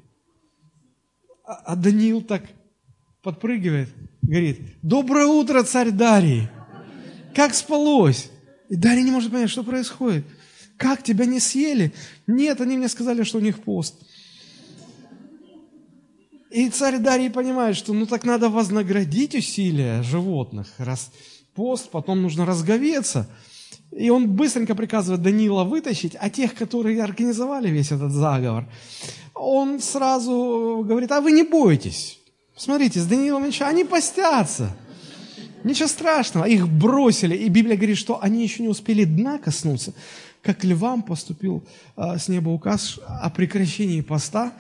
А, а Даниил так подпрыгивает, говорит, доброе утро, царь Дарий. Как спалось? И Дарья не может понять, что происходит. Как тебя не съели? Нет, они мне сказали, что у них пост. И царь Дарий понимает, что ну так надо вознаградить усилия животных. Раз пост, потом нужно разговеться. И он быстренько приказывает Данила вытащить, а тех, которые организовали весь этот заговор, он сразу говорит, а вы не бойтесь. Смотрите, с Даниилом ничего, они постятся. Ничего страшного, их бросили. И Библия говорит, что они еще не успели дна коснуться, как львам поступил а, с неба указ о прекращении поста.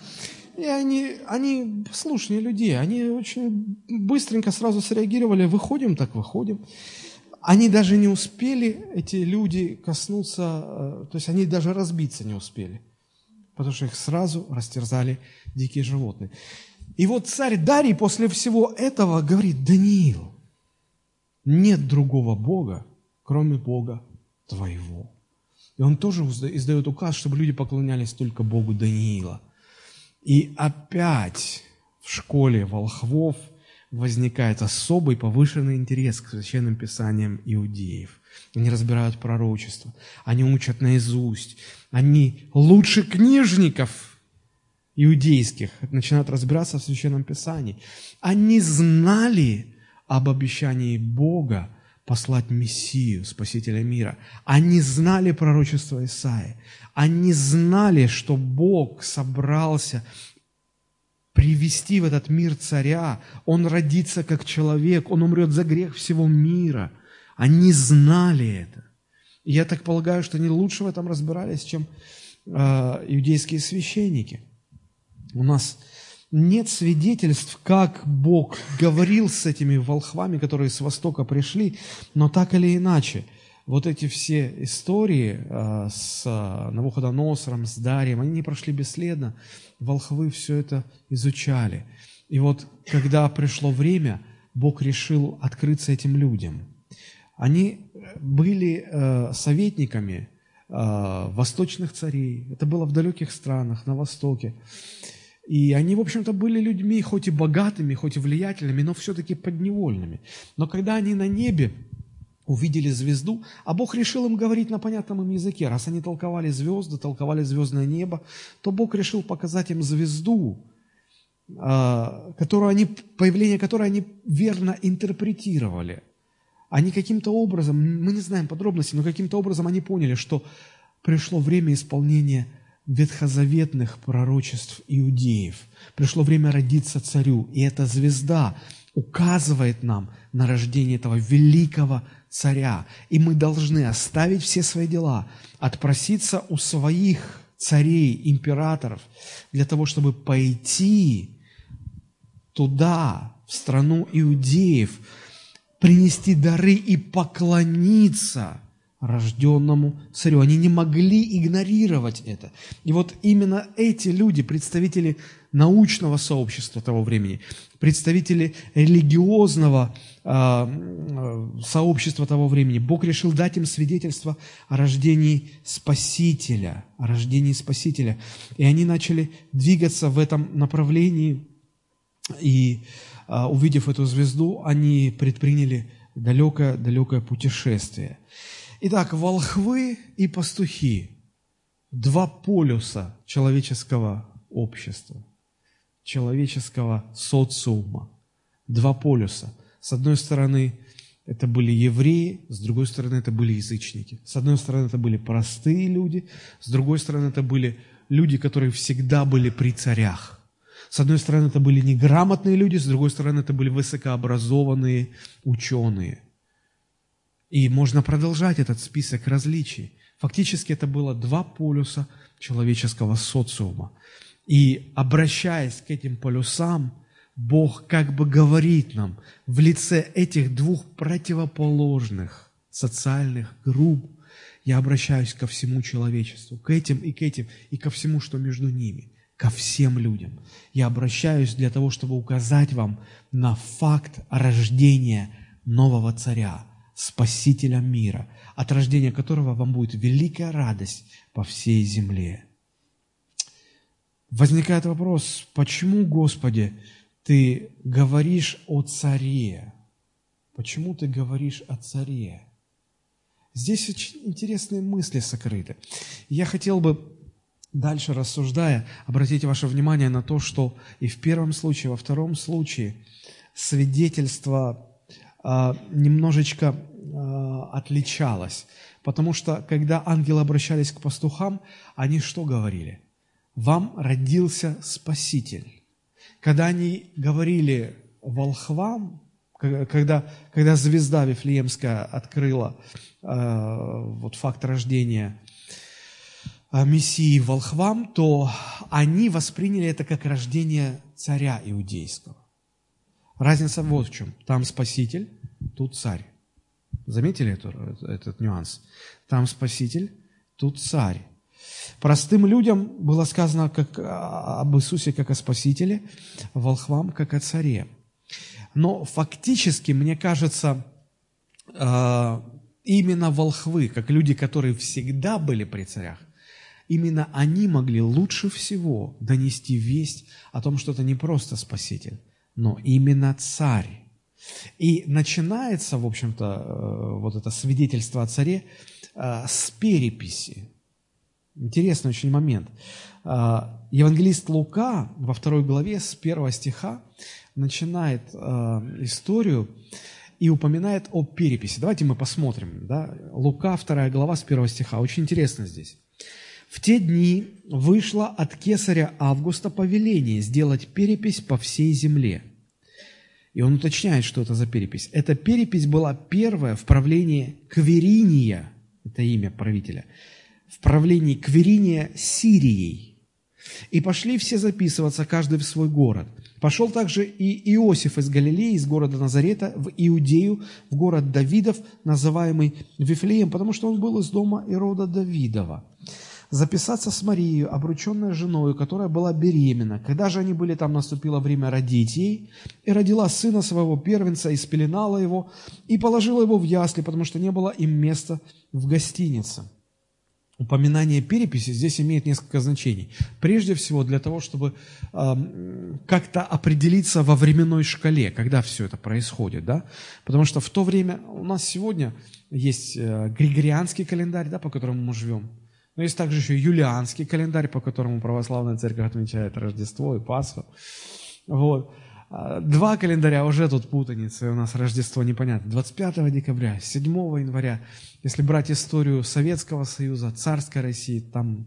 И они, они послушные люди, они очень быстренько сразу среагировали, выходим, так выходим. Они даже не успели, эти люди, коснуться, а, то есть они даже разбиться не успели, потому что их сразу растерзали дикие животные. И вот царь Дарий после всего этого говорит, Даниил, нет другого Бога, кроме Бога твоего. И он тоже издает указ, чтобы люди поклонялись только Богу Даниила. И опять в школе волхвов возникает особый повышенный интерес к священным писаниям иудеев. Они разбирают пророчество, они учат наизусть, они лучше книжников иудейских начинают разбираться в священном писании. Они знали об обещании Бога послать Мессию, Спасителя мира. Они знали пророчество Исаи. Они знали, что Бог собрался привести в этот мир царя. Он родится как человек, он умрет за грех всего мира. Они знали это. И я так полагаю, что они лучше в этом разбирались, чем э, иудейские священники. У нас нет свидетельств, как Бог говорил с этими волхвами, которые с Востока пришли, но так или иначе, вот эти все истории э, с Навуходоносором, с Дарием, они не прошли бесследно. Волхвы все это изучали. И вот, когда пришло время, Бог решил открыться этим людям. Они были э, советниками э, восточных царей. Это было в далеких странах, на Востоке. И они, в общем-то, были людьми, хоть и богатыми, хоть и влиятельными, но все-таки подневольными. Но когда они на небе увидели звезду, а Бог решил им говорить на понятном им языке. Раз они толковали звезды, толковали звездное небо, то Бог решил показать им звезду, а, которую они, появление которой они верно интерпретировали. Они каким-то образом, мы не знаем подробностей, но каким-то образом они поняли, что пришло время исполнения ветхозаветных пророчеств иудеев. Пришло время родиться царю, и эта звезда указывает нам на рождение этого великого царя. И мы должны оставить все свои дела, отпроситься у своих царей, императоров, для того, чтобы пойти туда, в страну иудеев, принести дары и поклониться рожденному царю. Они не могли игнорировать это. И вот именно эти люди, представители научного сообщества того времени, представители религиозного э, сообщества того времени, Бог решил дать им свидетельство о рождении Спасителя, о рождении Спасителя. И они начали двигаться в этом направлении, и э, увидев эту звезду, они предприняли далекое-далекое путешествие – Итак, волхвы и пастухи – два полюса человеческого общества, человеческого социума. Два полюса. С одной стороны, это были евреи, с другой стороны, это были язычники. С одной стороны, это были простые люди, с другой стороны, это были люди, которые всегда были при царях. С одной стороны, это были неграмотные люди, с другой стороны, это были высокообразованные ученые – и можно продолжать этот список различий. Фактически это было два полюса человеческого социума. И обращаясь к этим полюсам, Бог как бы говорит нам в лице этих двух противоположных социальных групп, я обращаюсь ко всему человечеству, к этим и к этим, и ко всему, что между ними, ко всем людям. Я обращаюсь для того, чтобы указать вам на факт рождения нового царя – Спасителя мира, от рождения которого вам будет великая радость по всей земле. Возникает вопрос, почему, Господи, Ты говоришь о царе? Почему Ты говоришь о царе? Здесь очень интересные мысли сокрыты. Я хотел бы, дальше рассуждая, обратить ваше внимание на то, что и в первом случае, и во втором случае свидетельство немножечко а, отличалось. Потому что, когда ангелы обращались к пастухам, они что говорили? «Вам родился Спаситель». Когда они говорили волхвам, когда, когда звезда Вифлеемская открыла э, вот факт рождения Мессии волхвам, то они восприняли это как рождение царя иудейского. Разница вот в чем. Там Спаситель, тут царь. Заметили эту, этот нюанс? Там Спаситель, тут царь. Простым людям было сказано как, об Иисусе как о Спасителе, волхвам как о царе. Но фактически, мне кажется, а, именно волхвы, как люди, которые всегда были при царях, именно они могли лучше всего донести весть о том, что это не просто Спаситель, но именно царь. И начинается, в общем-то, э, вот это свидетельство о царе э, с переписи. Интересный очень момент. Э, евангелист Лука во второй главе с первого стиха начинает историю и упоминает о переписи. Давайте мы посмотрим. Да? Лука, вторая глава с первого стиха. Очень интересно здесь. В те дни вышло от кесаря Августа повеление сделать перепись по всей земле. И он уточняет, что это за перепись. Эта перепись была первая в правлении Квериния, это имя правителя, в правлении Квериния Сирией. И пошли все записываться, каждый в свой город. Пошел также и Иосиф из Галилеи, из города Назарета, в Иудею, в город Давидов, называемый Вифлеем, потому что он был из дома Ирода Давидова. Записаться с Марией, обрученной женой, которая была беременна. Когда же они были там, наступило время родить ей, и родила сына своего первенца, и спеленала его, и положила его в ясли, потому что не было им места в гостинице упоминание переписи здесь имеет несколько значений. Прежде всего для того, чтобы э, как-то определиться во временной шкале, когда все это происходит, да? Потому что в то время у нас сегодня есть э, григорианский календарь, да, по которому мы живем. Но есть также еще юлианский календарь, по которому православная церковь отмечает Рождество и Пасху. Вот. А, два календаря уже тут путаницы, у нас Рождество непонятно. 25 декабря, 7 января. Если брать историю Советского Союза, царской России, там,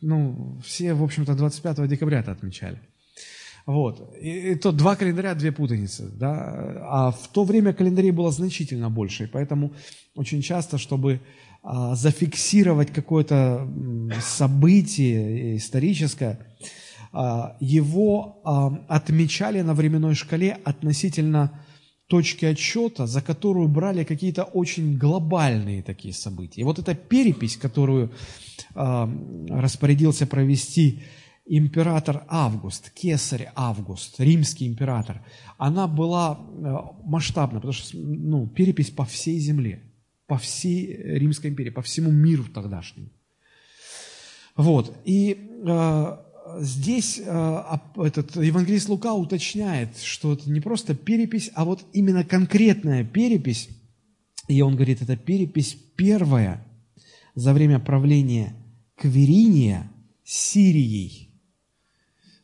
ну, все, в общем-то, 25 декабря это отмечали. Вот. И, и то два календаря, две путаницы. Да? А в то время календарей было значительно больше. И поэтому очень часто, чтобы зафиксировать какое-то событие историческое, а, его а, отмечали на временной шкале относительно точки отсчета, за которую брали какие-то очень глобальные такие события. И вот эта перепись, которую а, распорядился провести император Август, кесарь Август, римский император, она была масштабна, потому что ну, перепись по всей земле, по всей Римской империи, по всему миру тогдашнему. Вот. И здесь э, этот евангелист Лука уточняет, что это не просто перепись, а вот именно конкретная перепись. И он говорит, это перепись первая за время правления Квериния Сирией.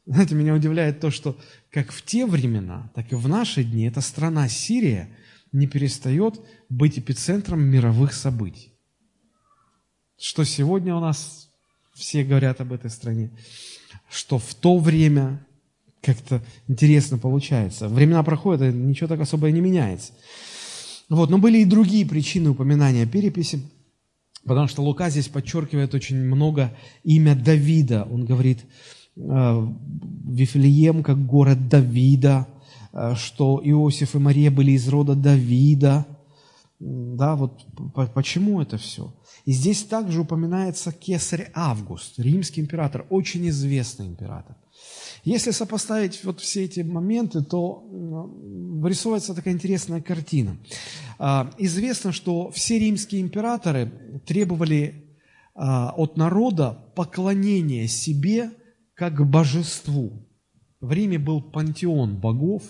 Знаете, меня удивляет то, что как в те времена, так и в наши дни эта страна Сирия не перестает быть эпицентром мировых событий. Что сегодня у нас все говорят об этой стране что в то время как-то интересно получается. Времена проходят, и ничего так особо и не меняется. Вот, но были и другие причины упоминания переписи, потому что Лука здесь подчеркивает очень много имя Давида. Он говорит, э, Вифлеем как город Давида, что Иосиф и Мария были из рода Давида. Да, вот почему это все? И здесь также упоминается кесарь Август, римский император, очень известный император. Если сопоставить вот все эти моменты, то вырисовывается такая интересная картина. А, известно, что все римские императоры требовали а, от народа поклонения себе как божеству. В Риме был пантеон богов,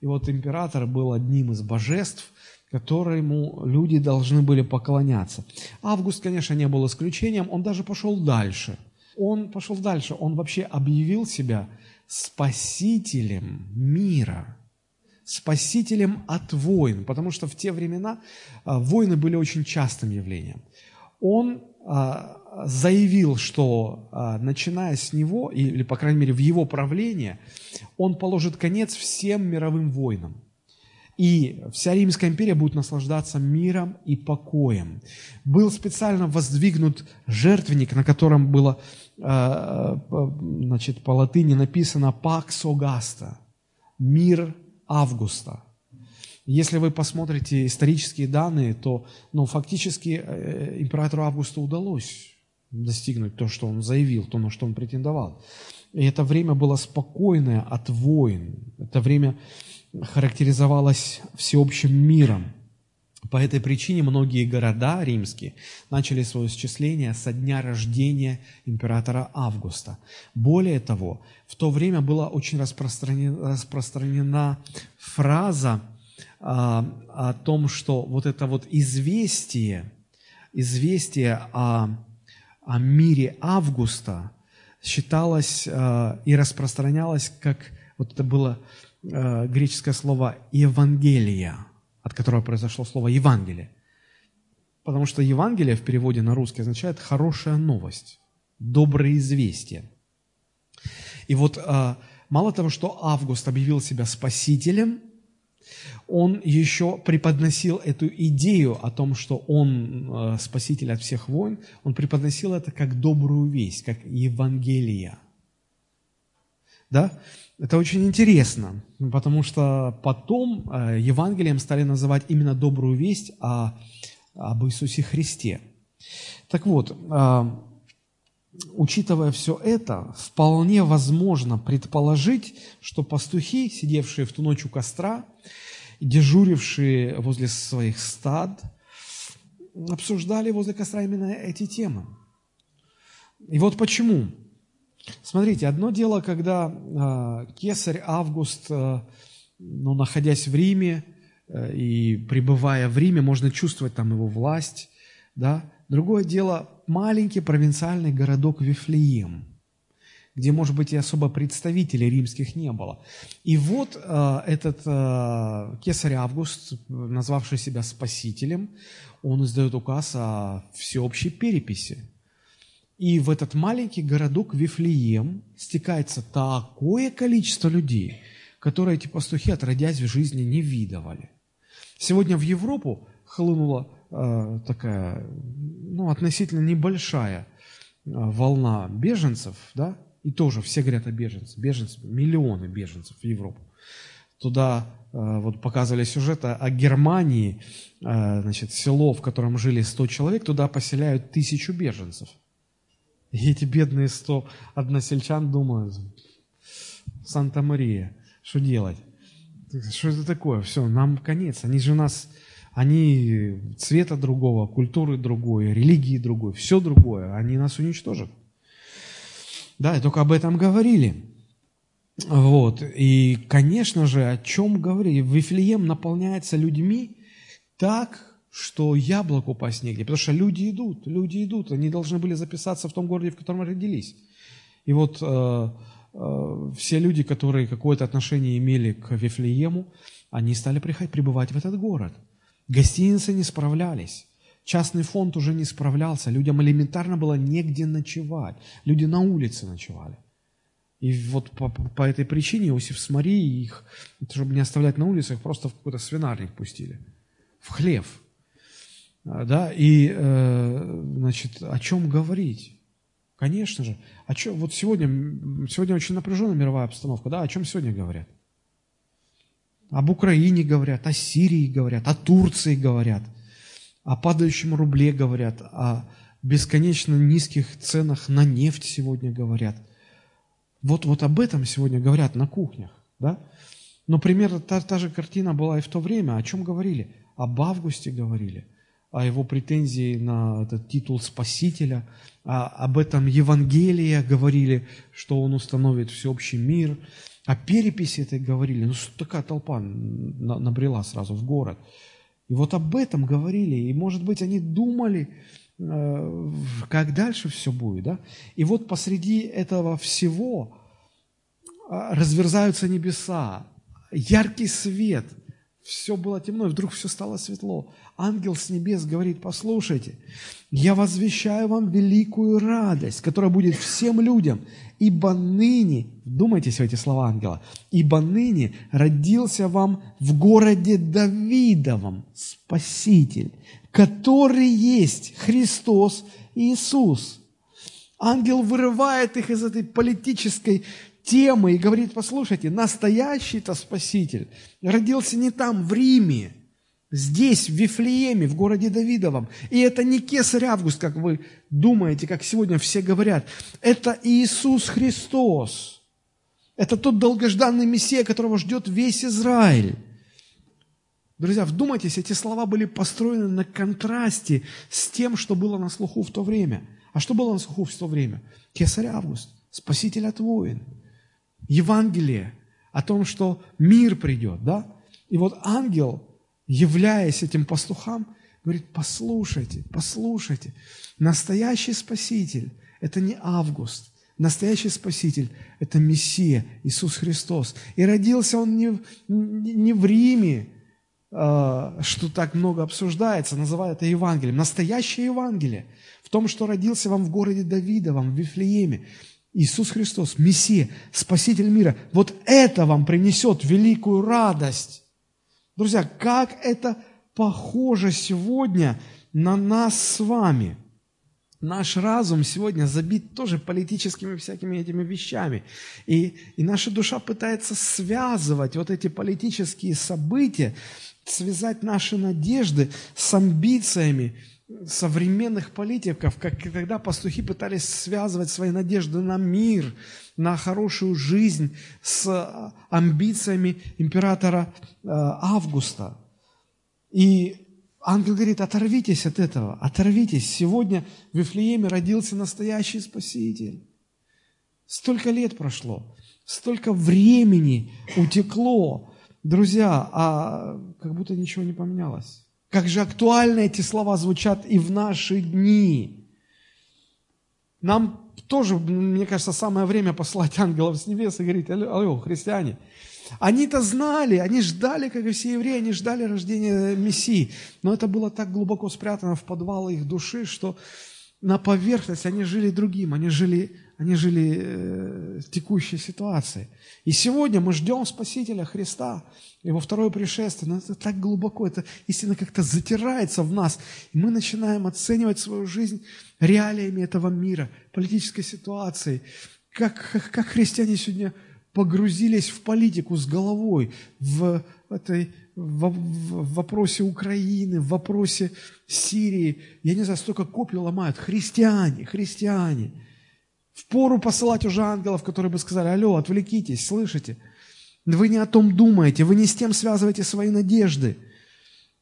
и вот император был одним из божеств, которому люди должны были поклоняться. Август, конечно, не был исключением, он даже пошел дальше. Он пошел дальше, он вообще объявил себя спасителем мира, спасителем от войн, потому что в те времена а, войны были очень частым явлением. Он заявил, что а, начиная с него, или, по крайней мере, в его правление, он положит конец всем мировым войнам – и вся Римская империя будет наслаждаться миром и покоем. Был специально воздвигнут жертвенник, на котором было э, значит, по латыни написано «Pax Augusta» – «Мир Августа». Если вы посмотрите исторические данные, то ну, фактически э, императору Августу удалось достигнуть то, что он заявил, то, на что он претендовал. И это время было спокойное от войн. Это время характеризовалась всеобщим миром. По этой причине многие города римские начали свое исчисление со дня рождения императора Августа. Более того, в то время была очень распространена, распространена фраза а, о том, что вот это вот известие, известие о, о мире Августа считалось а, и распространялось как, вот это было Э, греческое слово «евангелия», от которого произошло слово «евангелие». Потому что Евангелие в переводе на русский означает «хорошая новость». доброе известие. И вот а, мало того, что Август объявил себя спасителем, он еще преподносил эту идею о том, что он а, спаситель от всех войн, он преподносил это как добрую весть, как Евангелие. Да? Это очень интересно, потому что потом а, Евангелием стали называть именно добрую весть о, об Иисусе Христе. Так вот, учитывая все это, вполне возможно предположить, что пастухи, сидевшие в ту ночь у костра, дежурившие возле своих стад, обсуждали возле костра именно эти темы. И вот почему. Смотрите, одно дело, когда э, кесарь Август, э, ну, находясь в Риме э, и пребывая в Риме, можно чувствовать там его власть, да, Другое дело маленький провинциальный городок Вифлеем, где, может быть, и особо представителей римских не было. И вот э, этот э, кесарь Август, назвавший себя спасителем, он издает указ о всеобщей переписи. И в этот маленький городок Вифлеем стекается такое количество людей, которые эти пастухи, отродясь в жизни, не видывали. Сегодня в Европу хлынула э, такая, ну, относительно небольшая э, волна беженцев, да, и тоже все говорят о беженцах, беженцев, миллионы беженцев в Европу. Туда э, вот показывали сюжеты о Германии, э, значит, село, в котором жили 100 человек, туда поселяют тысячу беженцев. И эти бедные 100 односельчан думают, Санта-Мария, что делать? Что это такое? Все, нам конец. Они же нас они цвета другого, культуры другой, религии другой, все другое, они нас уничтожат. Да, только об этом говорили. Вот. И, конечно же, о чем говорили? Вифлеем наполняется людьми так, что яблоку упасть негде. Потому что люди идут, люди идут. Они должны были записаться в том городе, в котором родились. И вот э, э, все люди, которые какое-то отношение имели к Вифлеему, они стали приходить, пребывать в этот город – Гостиницы не справлялись. Частный фонд уже не справлялся. Людям элементарно было негде ночевать. Люди на улице ночевали. И вот по, по этой причине Иосиф с Марией их, чтобы не оставлять на улице, их просто в какой-то свинарник пустили. В хлев. А, да, и, э, значит, о чем говорить? Конечно же. О чем, вот сегодня, сегодня очень напряженная мировая обстановка, да, о чем сегодня говорят? Об Украине говорят, о Сирии говорят, о Турции говорят, о падающем рубле говорят, о бесконечно низких ценах на нефть сегодня говорят. Вот, вот об этом сегодня говорят на кухнях. Да? Но примерно та, та же картина была и в то время. О чем говорили? Об Августе говорили, о его претензии на этот титул Спасителя, а, об этом Евангелии говорили, что он установит всеобщий мир, о переписи этой говорили, ну такая толпа набрела сразу в город. И вот об этом говорили, и, может быть, они думали, э, как дальше все будет, да? И вот посреди этого всего а, разверзаются небеса, яркий свет, все было темно, и вдруг все стало светло. Ангел с небес говорит, послушайте, я возвещаю вам великую радость, которая будет всем людям, ибо ныне, думайтесь в эти слова ангела, ибо ныне родился вам в городе Давидовом Спаситель, который есть Христос Иисус. Ангел вырывает их из этой политической темы и говорит, послушайте, настоящий-то Спаситель родился не там, в Риме, Здесь, в Вифлееме, в городе Давидовом. И это не кесарь Август, как вы думаете, как сегодня все говорят. Это Иисус Христос. Это тот долгожданный Мессия, которого ждет весь Израиль. Друзья, вдумайтесь, эти слова были построены на контрасте с тем, что было на слуху в то время. А что было на слуху в то время? Кесарь Август, Спаситель от войн, Евангелие о том, что мир придет, да? И вот ангел являясь этим пастухам, говорит, послушайте, послушайте, настоящий Спаситель – это не Август, настоящий Спаситель – это Мессия, Иисус Христос. И родился Он не, не в Риме, э, что так много обсуждается, называют это Евангелием. Настоящее Евангелие в том, что родился вам в городе Давидовом, в Вифлееме. Иисус Христос, Мессия, Спаситель мира. Вот это вам принесет великую радость. Друзья, как это похоже сегодня на нас с вами – Наш разум сегодня забит тоже политическими всякими этими вещами. И, и наша душа пытается связывать вот эти политические события, связать наши надежды с амбициями современных политиков, как когда пастухи пытались связывать свои надежды на мир, на хорошую жизнь с амбициями императора э, Августа. И Ангел говорит, оторвитесь от этого, оторвитесь. Сегодня в Вифлееме родился настоящий Спаситель. Столько лет прошло, столько времени утекло. Друзья, а как будто ничего не поменялось. Как же актуально эти слова звучат и в наши дни. Нам тоже, мне кажется, самое время послать ангелов с небес и говорить, алло, христиане, они-то знали, они ждали, как и все евреи, они ждали рождения Мессии. Но это было так глубоко спрятано в подвалы их души, что на поверхность они жили другим, они жили, они жили э, текущей ситуацией. И сегодня мы ждем Спасителя Христа, Его второе пришествие, но это так глубоко, это истина как-то затирается в нас, и мы начинаем оценивать свою жизнь реалиями этого мира, политической ситуации. Как, как, как христиане сегодня погрузились в политику с головой, в, этой, в, в вопросе Украины, в вопросе Сирии. Я не знаю, столько копий ломают. Христиане, христиане. В пору посылать уже ангелов, которые бы сказали, алло, отвлекитесь, слышите? Вы не о том думаете, вы не с тем связываете свои надежды.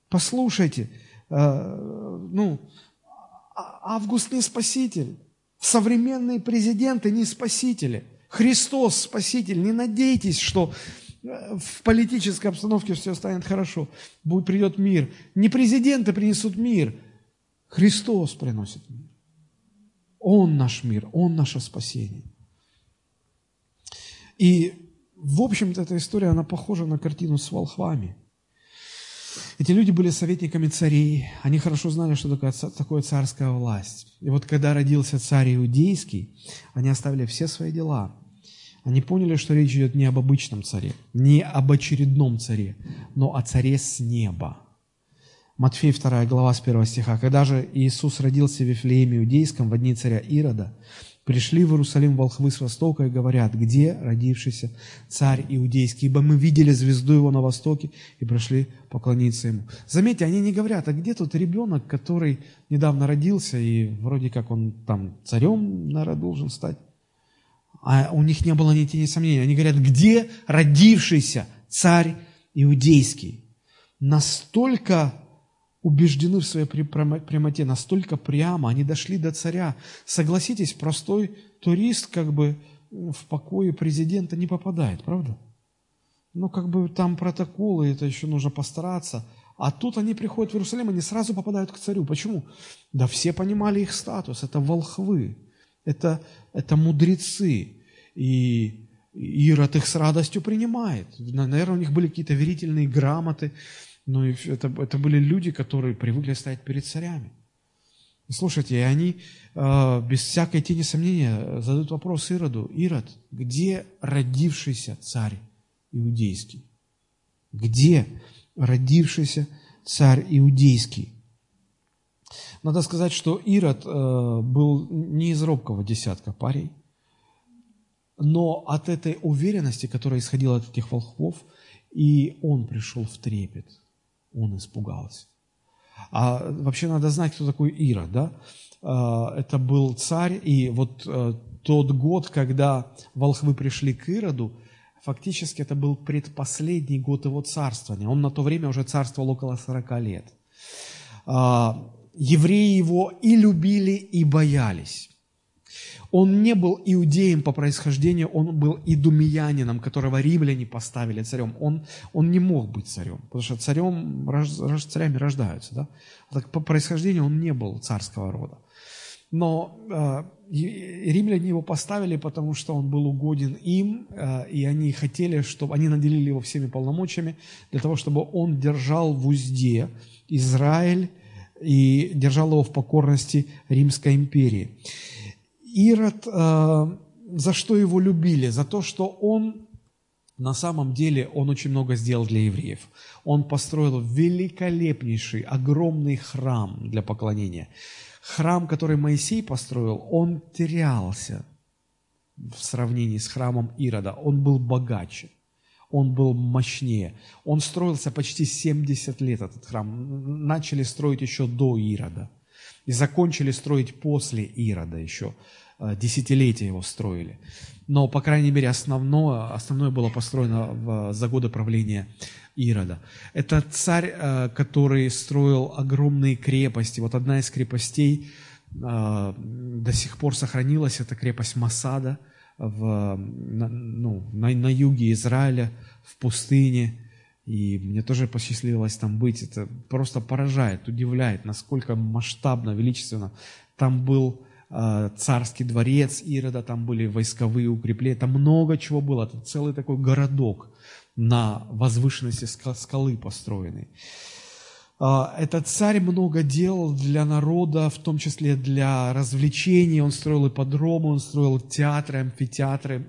Послушайте, э, ну, а, Август не спаситель. Современные президенты не спасители – Христос Спаситель. Не надейтесь, что э, в политической обстановке все станет хорошо. Будет, придет мир. Не президенты принесут мир. Христос приносит мир. Он наш мир, Он наше спасение. И, в общем-то, эта история, она похожа на картину с волхвами – эти люди были советниками царей, они хорошо знали, что такое, царская власть. И вот когда родился царь Иудейский, они оставили все свои дела. Они поняли, что речь идет не об обычном царе, не об очередном царе, но о царе с неба. Матфей 2 глава с 1 стиха. «Когда же Иисус родился в Вифлееме Иудейском в дни царя Ирода, Пришли в Иерусалим волхвы с востока и говорят, где родившийся царь иудейский, ибо мы видели звезду его на востоке и пришли поклониться ему. Заметьте, они не говорят, а где тут ребенок, который недавно родился, и вроде как он там царем, наверное, должен стать. А у них не было ни тени сомнений. Они говорят, где родившийся царь иудейский? Настолько убеждены в своей прямоте, настолько прямо, они дошли до царя. Согласитесь, простой турист как бы в покое президента не попадает, правда? Ну, как бы там протоколы, это еще нужно постараться. А тут они приходят в Иерусалим, они сразу попадают к царю. Почему? Да все понимали их статус. Это волхвы, это, это мудрецы. И Ирод их с радостью принимает. Наверное, у них были какие-то верительные грамоты. Но ну, это, это были люди, которые привыкли стоять перед царями. Слушайте, и они э, без всякой тени сомнения задают вопрос Ироду. Ирод, где родившийся царь иудейский? Где родившийся царь иудейский? Надо сказать, что Ирод э, был не из робкого десятка парей, но от этой уверенности, которая исходила от этих волхвов, и он пришел в трепет – он испугался. А вообще надо знать, кто такой Ира, да? А, это был царь, и вот э, тот год, когда волхвы пришли к Ироду, фактически это был предпоследний год его царствования. Он на то время уже царствовал около 40 лет. А, евреи его и любили, и боялись. Он не был иудеем по происхождению, он был идумиянином, которого римляне поставили царем. Он, он не мог быть царем, потому что царем, царями рождаются. Да? Так по происхождению он не был царского рода. Но э, римляне его поставили, потому что он был угоден им, э, и они хотели, чтобы они наделили его всеми полномочиями для того, чтобы он держал в узде Израиль и держал его в покорности Римской империи. Ирод, э, за что его любили? За то, что он на самом деле он очень много сделал для евреев. Он построил великолепнейший, огромный храм для поклонения. Храм, который Моисей построил, он терялся в сравнении с храмом Ирода. Он был богаче, он был мощнее. Он строился почти 70 лет, этот храм. Начали строить еще до Ирода. И закончили строить после Ирода еще. Э, десятилетия его строили. Но, по крайней мере, основное, основное было построено в, за годы правления Ирода. Это царь, э, который строил огромные крепости. Вот одна из крепостей э, до сих пор сохранилась, это крепость Масада в, на, ну, на, на юге Израиля, в пустыне. И мне тоже посчастливилось там быть. Это просто поражает, удивляет, насколько масштабно, величественно. Там был царский дворец Ирода, там были войсковые укрепления, там много чего было, это целый такой городок на возвышенности скалы построенный. Э, этот царь много делал для народа, в том числе для развлечений. Он строил ипподромы, он строил театры, амфитеатры.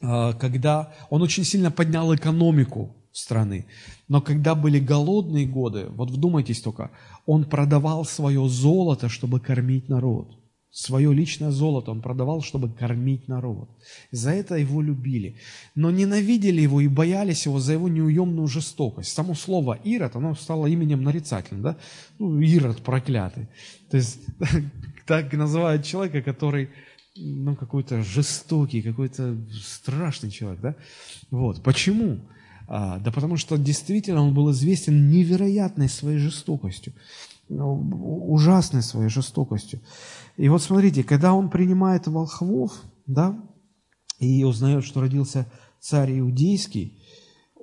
Э, когда он очень сильно поднял экономику страны. Но когда были голодные годы, вот вдумайтесь только, он продавал свое золото, чтобы кормить народ. Свое личное золото он продавал, чтобы кормить народ. За это его любили. Но ненавидели его и боялись его за его неуемную жестокость. Само слово «ирод», оно стало именем нарицательным. Да? Ну, «Ирод проклятый». То есть так называют человека, который ну, какой-то жестокий, какой-то страшный человек. Да? Вот. Почему? А, да потому что действительно он был известен невероятной своей жестокостью, ужасной своей жестокостью. И вот смотрите, когда он принимает волхвов, да, и узнает, что родился царь иудейский,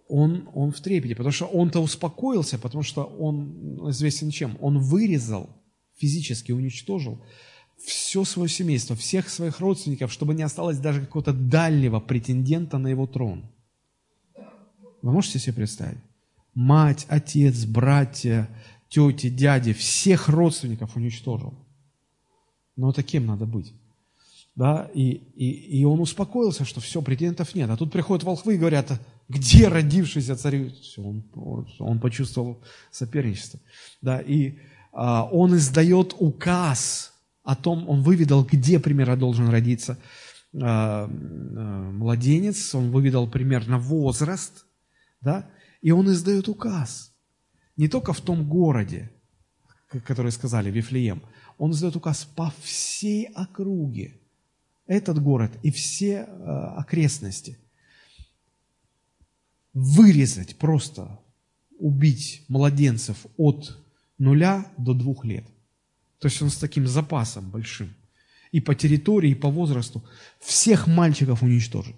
он, он в трепете, потому что он-то успокоился, потому что он известен чем? Он вырезал, физически уничтожил все свое семейство, всех своих родственников, чтобы не осталось даже какого-то дальнего претендента на его трон. Вы можете себе представить? Мать, отец, братья, тети, дяди, всех родственников уничтожил. Но таким надо быть. Да? И, и, и он успокоился, что все, претендентов нет. А тут приходят волхвы и говорят, где родившийся царь? Все, он, он почувствовал соперничество. Да? И а, он издает указ о том, он выведал, где примерно должен родиться а, а, младенец, он выведал примерно возраст, да? и он издает указ. Не только в том городе, который сказали, Вифлеем, он издает указ по всей округе, этот город и все э, окрестности. Вырезать просто, убить младенцев от нуля до двух лет. То есть он с таким запасом большим. И по территории, и по возрасту. Всех мальчиков уничтожит.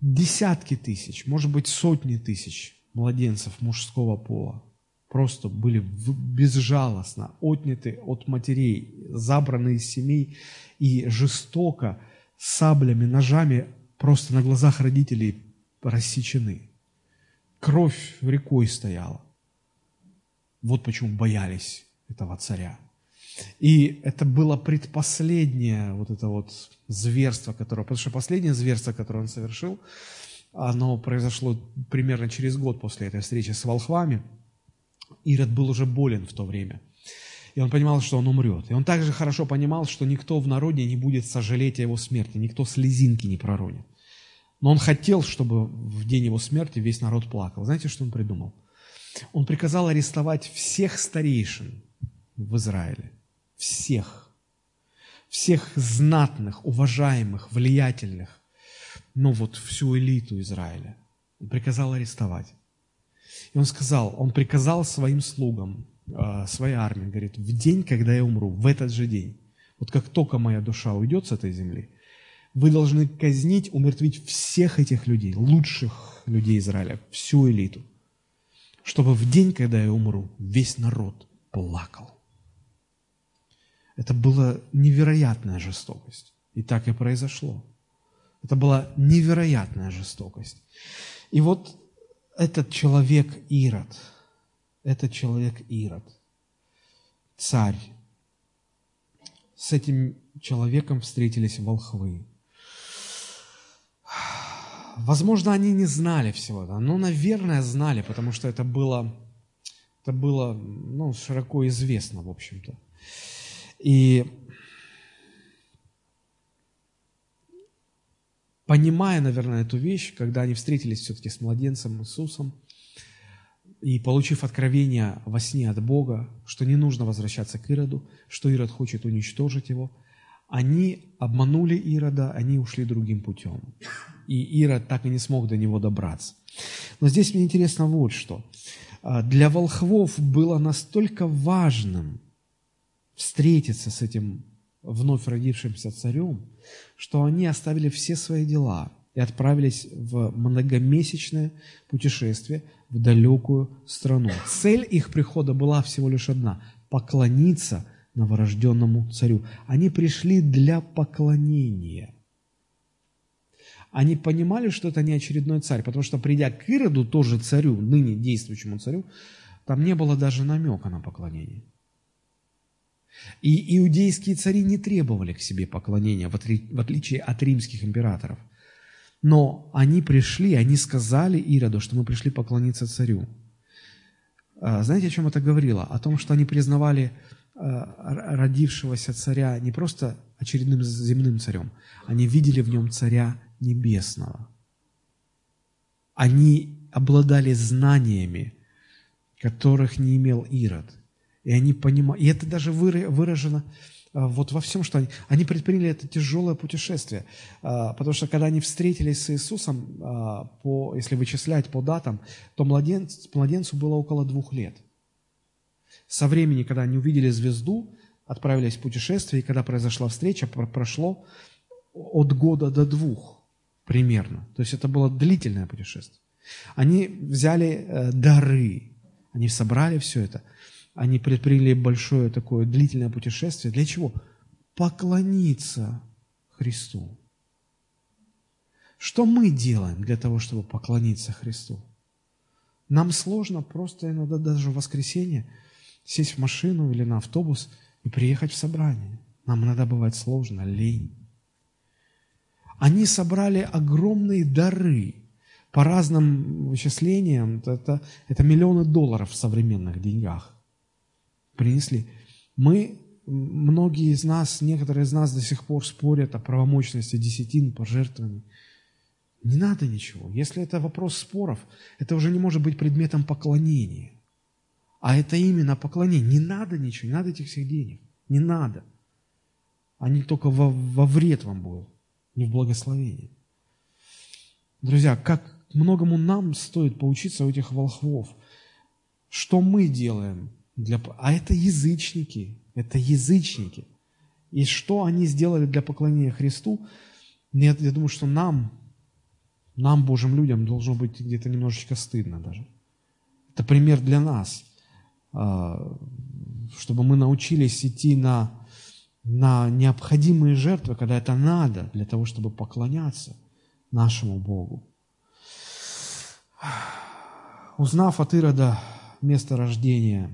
Десятки тысяч, может быть сотни тысяч младенцев мужского пола просто были безжалостно отняты от матерей, забраны из семей и жестоко саблями, ножами просто на глазах родителей рассечены. Кровь рекой стояла. Вот почему боялись этого царя. И это было предпоследнее вот это вот зверство, которое, потому что последнее зверство, которое он совершил, оно произошло примерно через год после этой встречи с волхвами – Ирод был уже болен в то время. И он понимал, что он умрет. И он также хорошо понимал, что никто в народе не будет сожалеть о его смерти, никто слезинки не проронит. Но он хотел, чтобы в день его смерти весь народ плакал. Знаете, что он придумал? Он приказал арестовать всех старейшин в Израиле. Всех. Всех знатных, уважаемых, влиятельных. Ну вот всю элиту Израиля. Он приказал арестовать. И он сказал, он приказал своим слугам, а, своей армии, говорит, в день, когда я умру, в этот же день, вот как только моя душа уйдет с этой земли, вы должны казнить, умертвить всех этих людей, лучших людей Израиля, всю элиту, чтобы в день, когда я умру, весь народ плакал. Это была невероятная жестокость. И так и произошло. Это была невероятная жестокость. И вот этот человек Ирод, этот человек Ирод, царь, с этим человеком встретились волхвы. Возможно, они не знали всего этого, но, наверное, знали, потому что это было, это было ну, широко известно, в общем-то. И понимая, наверное, эту вещь, когда они встретились все-таки с младенцем Иисусом, и получив откровение во сне от Бога, что не нужно возвращаться к Ироду, что Ирод хочет уничтожить его, они обманули Ирода, они ушли другим путем. И Ирод так и не смог до него добраться. Но здесь мне интересно вот что. А, для волхвов было настолько важным встретиться с этим вновь родившимся царем, что они оставили все свои дела и отправились в многомесячное путешествие в далекую страну. Цель их прихода была всего лишь одна – поклониться новорожденному царю. Они пришли для поклонения. Они понимали, что это не очередной царь, потому что придя к Ироду, тоже царю, ныне действующему царю, там не было даже намека на поклонение. И иудейские цари не требовали к себе поклонения, в отличие от римских императоров. Но они пришли, они сказали Ироду, что мы пришли поклониться царю. А, знаете, о чем это говорило? О том, что они признавали а, родившегося царя не просто очередным земным царем, они видели в нем царя небесного. Они обладали знаниями, которых не имел Ирод – и они понимают, и это даже выражено а, вот во всем, что они, они предприняли это тяжелое путешествие. А, потому что когда они встретились с Иисусом, а, по, если вычислять по датам, то младенц, младенцу было около двух лет. Со времени, когда они увидели звезду, отправились в путешествие, и когда произошла встреча, прошло от года до двух примерно. То есть это было длительное путешествие. Они взяли э, дары, они собрали все это – они предприняли большое такое длительное путешествие. Для чего? Поклониться Христу. Что мы делаем для того, чтобы поклониться Христу? Нам сложно просто иногда даже в воскресенье сесть в машину или на автобус и приехать в собрание. Нам иногда бывает сложно, лень. Они собрали огромные дары. По разным вычислениям, это, это миллионы долларов в современных деньгах принесли. Мы, многие из нас, некоторые из нас до сих пор спорят о правомочности десятин, пожертвований. Не надо ничего. Если это вопрос споров, это уже не может быть предметом поклонения. А это именно поклонение. Не надо ничего, не надо этих всех денег. Не надо. Они только во, во вред вам будут, не в благословении. Друзья, как многому нам стоит поучиться у этих волхвов. Что мы делаем для... А это язычники, это язычники. И что они сделали для поклонения Христу? Нет, я думаю, что нам, нам, Божьим людям, должно быть где-то немножечко стыдно даже. Это пример для нас, а, чтобы мы научились идти на, на необходимые жертвы, когда это надо, для того, чтобы поклоняться нашему Богу. Узнав от Ирода место рождения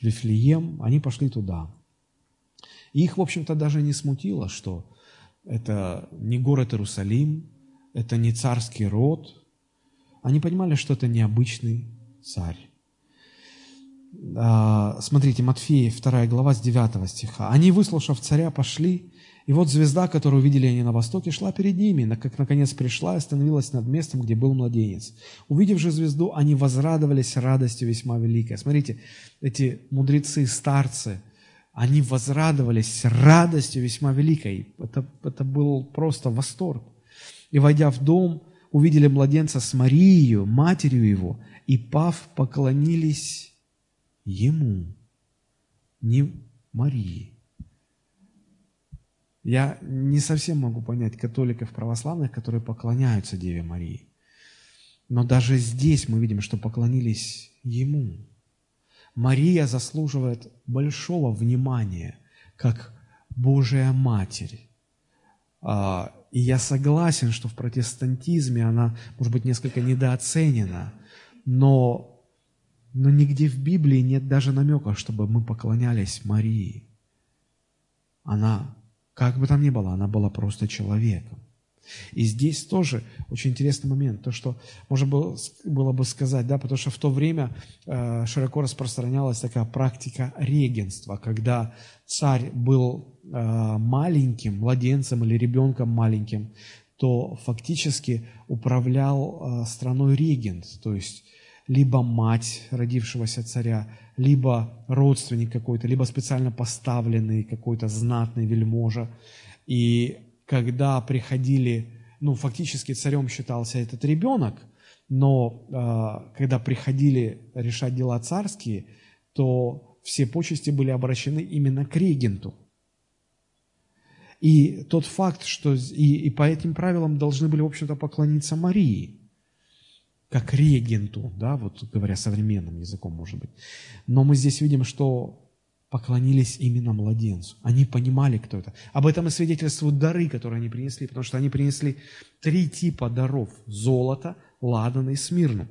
Вифлеем, они пошли туда. И их, в общем-то, даже не смутило, что это не город Иерусалим, это не царский род. Они понимали, что это необычный царь. А, смотрите, Матфея, 2 глава, с 9 стиха. «Они, выслушав царя, пошли, и вот звезда, которую увидели они на востоке, шла перед ними, как наконец пришла и остановилась над местом, где был младенец. Увидев же звезду, они возрадовались радостью весьма великой. Смотрите, эти мудрецы, старцы, они возрадовались радостью весьма великой. Это, это был просто восторг. И, войдя в дом, увидели младенца с Марией, матерью его, и, пав, поклонились ему, не Марии. Я не совсем могу понять католиков православных, которые поклоняются Деве Марии. Но даже здесь мы видим, что поклонились Ему. Мария заслуживает большого внимания, как Божия Матерь. А, и я согласен, что в протестантизме она, может быть, несколько недооценена, но, но нигде в Библии нет даже намека, чтобы мы поклонялись Марии. Она, как бы там ни было, она была просто человеком. И здесь тоже очень интересный момент, то, что можно было, было бы сказать, да, потому что в то время э, широко распространялась такая практика регенства, когда царь был э, маленьким, младенцем или ребенком маленьким, то фактически управлял э, страной регент, то есть либо мать родившегося царя, либо родственник какой-то, либо специально поставленный какой-то знатный вельможа. И когда приходили, ну, фактически царем считался этот ребенок, но э, когда приходили решать дела царские, то все почести были обращены именно к регенту. И тот факт, что и, и по этим правилам должны были, в общем-то, поклониться Марии, как регенту, да, вот говоря современным языком, может быть. Но мы здесь видим, что поклонились именно младенцу. Они понимали, кто это. Об этом и свидетельствуют дары, которые они принесли, потому что они принесли три типа даров – золото, ладан и смирну.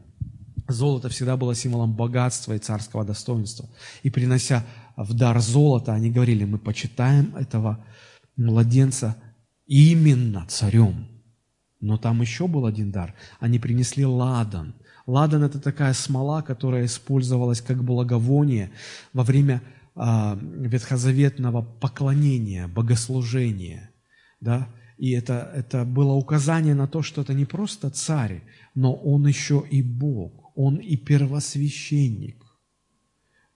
Золото всегда было символом богатства и царского достоинства. И принося в дар золото, они говорили, мы почитаем этого младенца именно царем. Но там еще был один дар. Они принесли ладан. Ладан – это такая смола, которая использовалась как благовоние во время а, ветхозаветного поклонения, богослужения. Да? И это, это было указание на то, что это не просто царь, но он еще и Бог, он и первосвященник.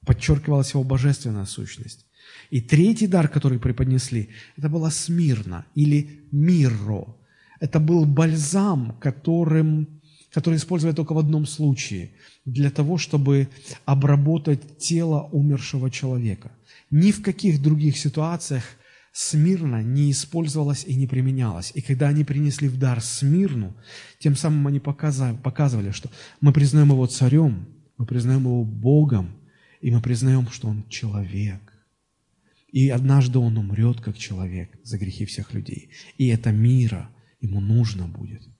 Подчеркивалась его божественная сущность. И третий дар, который преподнесли, это была смирна или мирро. Это был бальзам, которым который использовали только в одном случае, для того, чтобы обработать тело умершего человека. Ни в каких других ситуациях смирно не использовалась и не применялась. И когда они принесли в дар смирну, тем самым они показывали, что мы признаем его царем, мы признаем его Богом, и мы признаем, что он человек. И однажды он умрет как человек за грехи всех людей. И это мира ему нужно будет –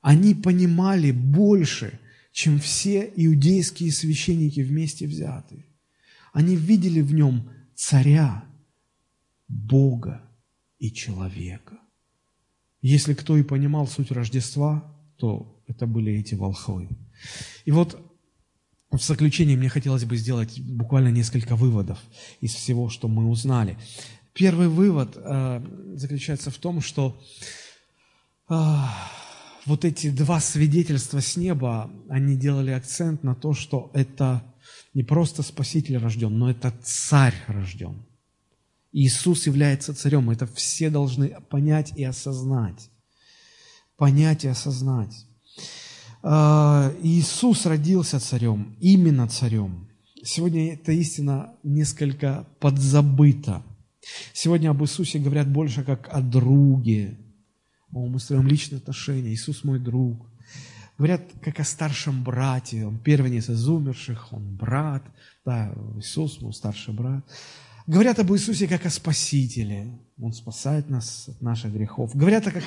они понимали больше, чем все иудейские священники вместе взятые. Они видели в нем царя, Бога и человека. Если кто и понимал суть Рождества, то это были эти волхвы. И вот в заключение мне хотелось бы сделать буквально несколько выводов из всего, что мы узнали. Первый вывод э, заключается в том, что э, вот эти два свидетельства с неба, они делали акцент на то, что это не просто Спаситель рожден, но это Царь рожден. Иисус является царем. Это все должны понять и осознать. Понять и осознать. А, Иисус родился царем, именно царем. Сегодня эта истина несколько подзабыта. Сегодня об Иисусе говорят больше как о друге, о, мы строим личные отношения, Иисус мой друг. Говорят, как о старшем брате, он первенец из умерших, он брат, да, Иисус мой старший брат. Говорят об Иисусе как о Спасителе, Он спасает нас от наших грехов. Говорят как,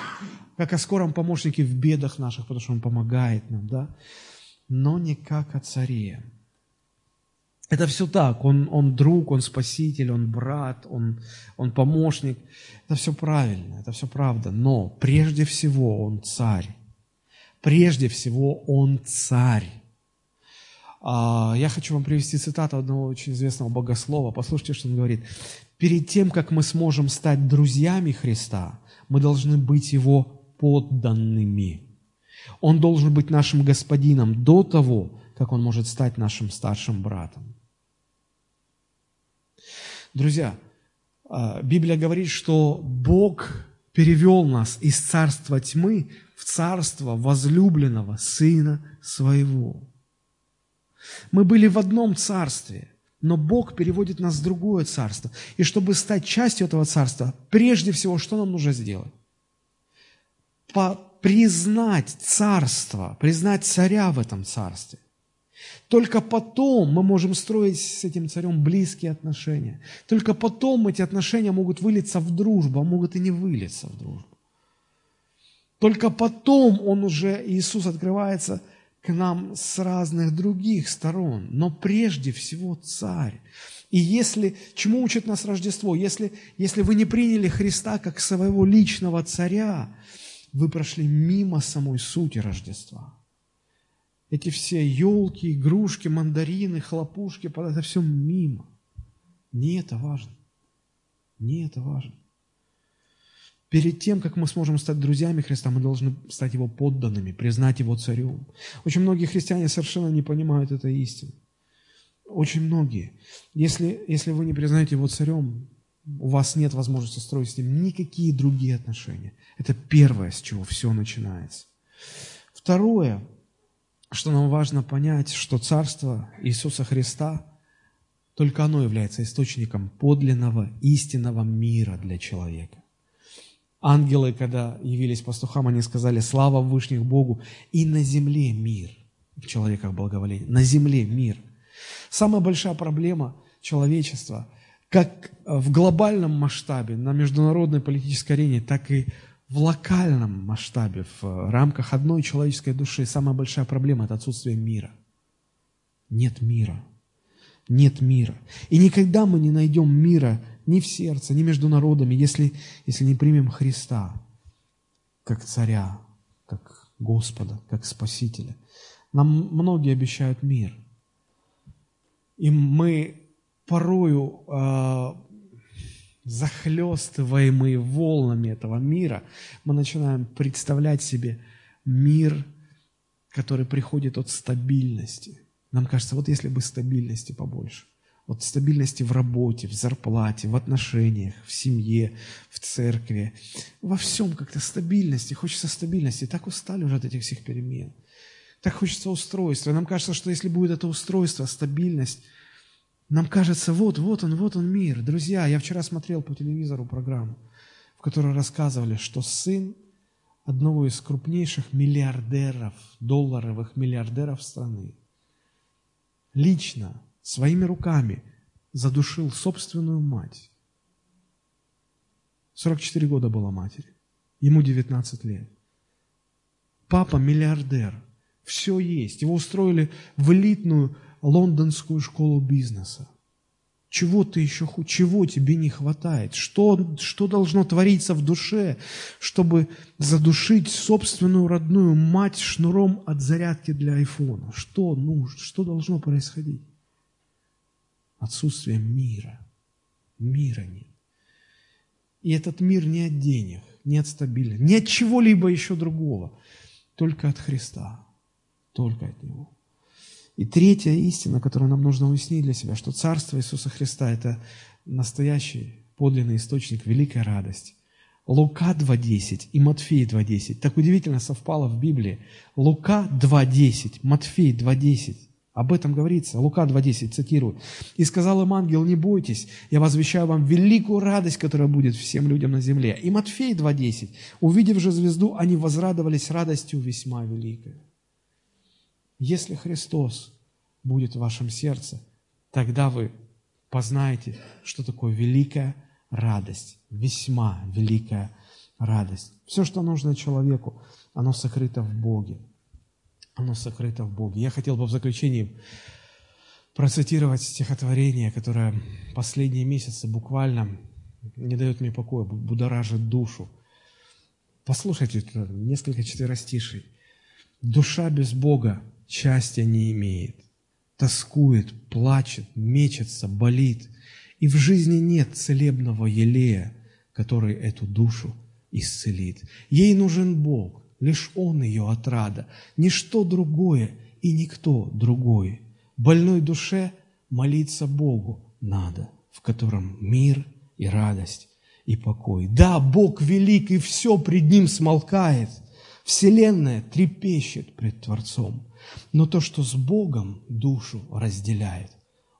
как о скором помощнике в бедах наших, потому что Он помогает нам, да? Но не как о царе. Это все так. Он, он друг, он спаситель, он брат, он, он помощник. Это все правильно, это все правда. Но прежде всего он царь. Прежде всего он царь. А, я хочу вам привести цитату одного очень известного богослова. Послушайте, что он говорит. Перед тем, как мы сможем стать друзьями Христа, мы должны быть Его подданными. Он должен быть нашим господином до того, как Он может стать нашим старшим братом. Друзья, а, Библия говорит, что Бог перевел нас из царства тьмы в царство возлюбленного Сына Своего. Мы были в одном царстве, но Бог переводит нас в другое царство. И чтобы стать частью этого царства, прежде всего, что нам нужно сделать? По признать царство, признать царя в этом царстве. Только потом мы можем строить с этим царем близкие отношения. Только потом эти отношения могут вылиться в дружбу, а могут и не вылиться в дружбу. Только потом он уже, Иисус открывается к нам с разных других сторон. Но прежде всего царь. И если, чему учит нас Рождество? Если, если вы не приняли Христа как своего личного царя, вы прошли мимо самой сути Рождества. Эти все елки, игрушки, мандарины, хлопушки, это все мимо. Не это важно. Не это важно. Перед тем, как мы сможем стать друзьями Христа, мы должны стать Его подданными, признать Его царем. Очень многие христиане совершенно не понимают этой истины. Очень многие. Если, если вы не признаете Его царем, у вас нет возможности строить с Ним никакие другие отношения. Это первое, с чего все начинается. Второе, что нам важно понять, что Царство Иисуса Христа, только оно является источником подлинного, истинного мира для человека. Ангелы, когда явились пастухам, они сказали, слава Вышних Богу, и на земле мир. В человеках благоволение. На земле мир – Самая большая проблема человечества, как в глобальном масштабе, на международной политической арене, так и в локальном масштабе, в рамках одной человеческой души, самая большая проблема – это отсутствие мира. Нет мира. Нет мира. И никогда мы не найдем мира ни в сердце, ни между народами, если, если не примем Христа как царя, как Господа, как Спасителя. Нам многие обещают мир – и мы порою э, захлестываемые волнами этого мира, мы начинаем представлять себе мир, который приходит от стабильности. Нам кажется, вот если бы стабильности побольше, вот стабильности в работе, в зарплате, в отношениях, в семье, в церкви, во всем как-то стабильности, хочется стабильности. Так устали уже от этих всех перемен. Так хочется устройства. Нам кажется, что если будет это устройство, стабильность, нам кажется, вот, вот он, вот он мир. Друзья, я вчера смотрел по телевизору программу, в которой рассказывали, что сын одного из крупнейших миллиардеров, долларовых миллиардеров страны, лично, своими руками задушил собственную мать. 44 года была матери, ему 19 лет. Папа миллиардер – все есть. Его устроили в элитную лондонскую школу бизнеса. Чего ты еще, чего тебе не хватает? Что, что должно твориться в душе, чтобы задушить собственную родную мать шнуром от зарядки для айфона? Что нужно? Что должно происходить? Отсутствие мира. Мира нет. И этот мир не от денег, не от стабильности, не от чего-либо еще другого, только от Христа только от Него. И третья истина, которую нам нужно уяснить для себя, что Царство Иисуса Христа – это настоящий подлинный источник великой радости. Лука 2.10 и Матфея 2.10. Так удивительно совпало в Библии. Лука 2.10, Матфей 2.10. Об этом говорится. Лука 2.10, цитирую. «И сказал им ангел, не бойтесь, я возвещаю вам великую радость, которая будет всем людям на земле». И Матфей 2.10. «Увидев же звезду, они возрадовались радостью весьма великой». Если Христос будет в вашем сердце, тогда вы познаете, что такое великая радость, весьма великая радость. Все, что нужно человеку, оно сокрыто в Боге. Оно сокрыто в Боге. Я хотел бы в заключении процитировать стихотворение, которое последние месяцы буквально не дает мне покоя, будоражит душу. Послушайте несколько четверостишей. «Душа без Бога счастья не имеет, тоскует, плачет, мечется, болит, и в жизни нет целебного елея, который эту душу исцелит. Ей нужен Бог, лишь Он ее отрада, ничто другое и никто другой. Больной душе молиться Богу надо, в котором мир и радость и покой. Да, Бог велик, и все пред Ним смолкает. Вселенная трепещет пред Творцом. Но то, что с Богом душу разделяет,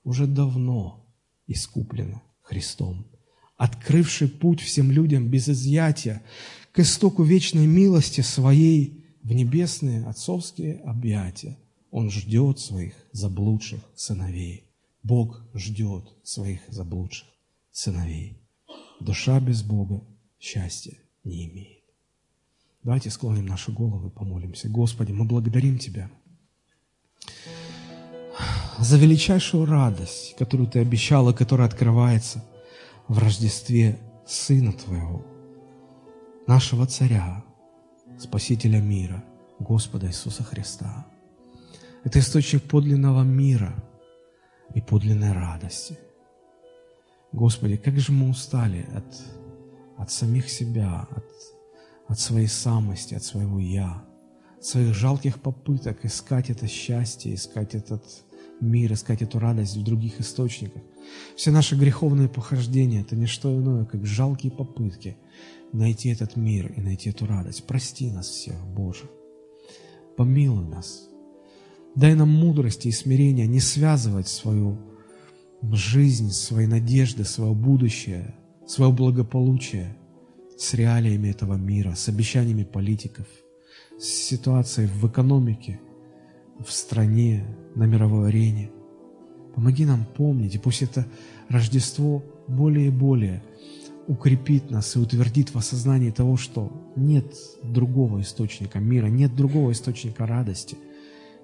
уже давно искуплено Христом, открывший путь всем людям без изъятия к истоку вечной милости своей в небесные отцовские объятия. Он ждет своих заблудших сыновей. Бог ждет своих заблудших сыновей. Душа без Бога счастья не имеет. Давайте склоним наши головы, помолимся. Господи, мы благодарим Тебя за величайшую радость, которую Ты обещал и которая открывается в Рождестве Сына Твоего, нашего Царя, Спасителя мира, Господа Иисуса Христа. Это источник подлинного мира и подлинной радости. Господи, как же мы устали от, от самих себя, от, от своей самости, от своего «я», от своих жалких попыток искать это счастье, искать этот мир, искать эту радость в других источниках. Все наши греховные похождения – это не что иное, как жалкие попытки найти этот мир и найти эту радость. Прости нас всех, Боже. Помилуй нас. Дай нам мудрости и смирения не связывать свою жизнь, свои надежды, свое будущее, свое благополучие с реалиями этого мира, с обещаниями политиков, с ситуацией в экономике, в стране, на мировой арене. Помоги нам помнить, и пусть это Рождество более и более укрепит нас и утвердит в осознании того, что нет другого источника мира, нет другого источника радости,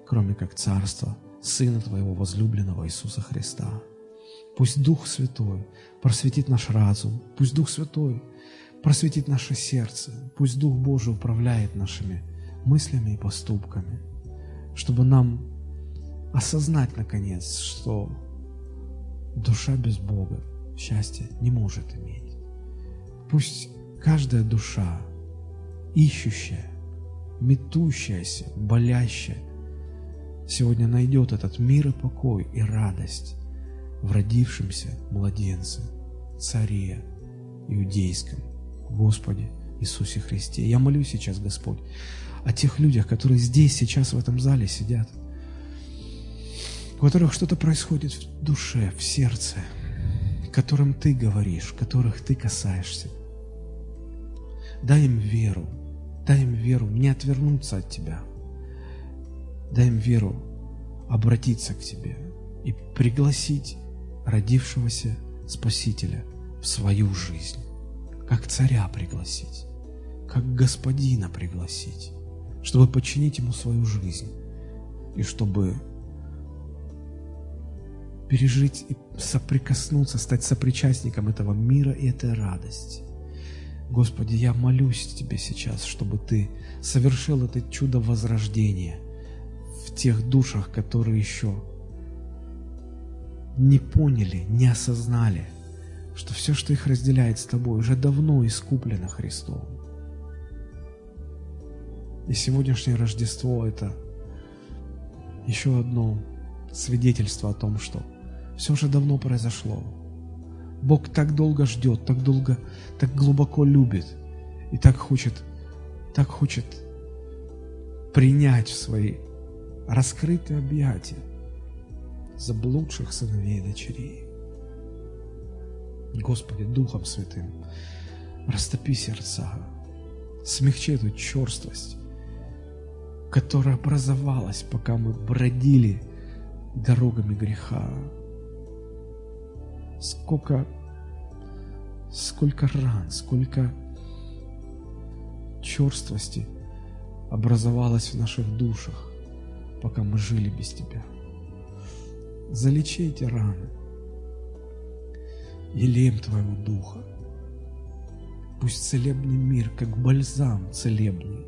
кроме как Царство Сына Твоего возлюбленного Иисуса Христа. Пусть Дух Святой просветит наш разум, пусть Дух Святой просветит наше сердце, пусть Дух Божий управляет нашими мыслями и поступками, чтобы нам осознать, наконец, что душа без Бога счастья не может иметь. Пусть каждая душа, ищущая, метущаяся, болящая, сегодня найдет этот мир и покой и радость в родившемся младенце, царе иудейском, Господе Иисусе Христе. Я молюсь сейчас, Господь, о тех людях, которые здесь, сейчас, в этом зале сидят – у которых что-то происходит в душе, в сердце, которым ты говоришь, которых ты касаешься. Дай им веру, дай им веру не отвернуться от тебя. Дай им веру обратиться к тебе и пригласить родившегося Спасителя в свою жизнь, как царя пригласить, как господина пригласить, чтобы подчинить ему свою жизнь и чтобы пережить и соприкоснуться, стать сопричастником этого мира и этой радости. Господи, я молюсь Тебе сейчас, чтобы Ты совершил это чудо возрождения в тех душах, которые еще не поняли, не осознали, что все, что их разделяет с Тобой, уже давно искуплено Христом. И сегодняшнее Рождество – это еще одно свидетельство о том, что – все уже давно произошло. Бог так долго ждет, так долго, так глубоко любит и так хочет, так хочет принять в свои раскрытые объятия заблудших сыновей и дочерей. Господи, Духом Святым, растопи сердца, смягчи эту черствость, которая образовалась, пока мы бродили дорогами греха, сколько, сколько ран, сколько черствости образовалось в наших душах, пока мы жили без Тебя. Залечи эти раны елеем Твоего Духа. Пусть целебный мир, как бальзам целебный,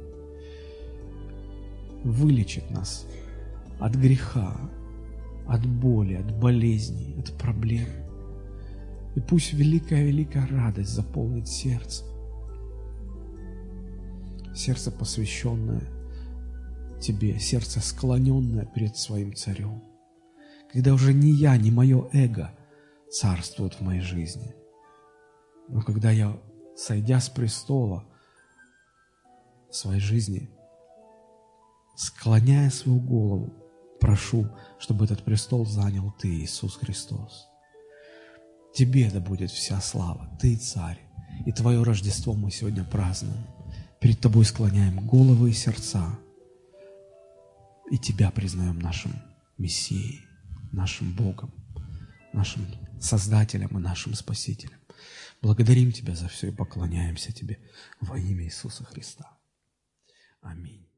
вылечит нас от греха, от боли, от болезней, от проблем – и пусть великая-великая радость заполнит сердце. Сердце, посвященное Тебе, сердце, склоненное перед своим царем. Когда уже не я, не мое эго царствует в моей жизни. Но когда я, сойдя с престола своей жизни, склоняя свою голову, прошу, чтобы этот престол занял Ты, Иисус Христос. Тебе да будет вся слава, Ты царь, и Твое Рождество мы сегодня празднуем. Перед Тобой склоняем головы и сердца. и Тебя признаем нашим Мессией, нашим Богом, нашим Создателем и нашим Спасителем. Благодарим Тебя за все и поклоняемся Тебе во имя Иисуса Христа. Аминь.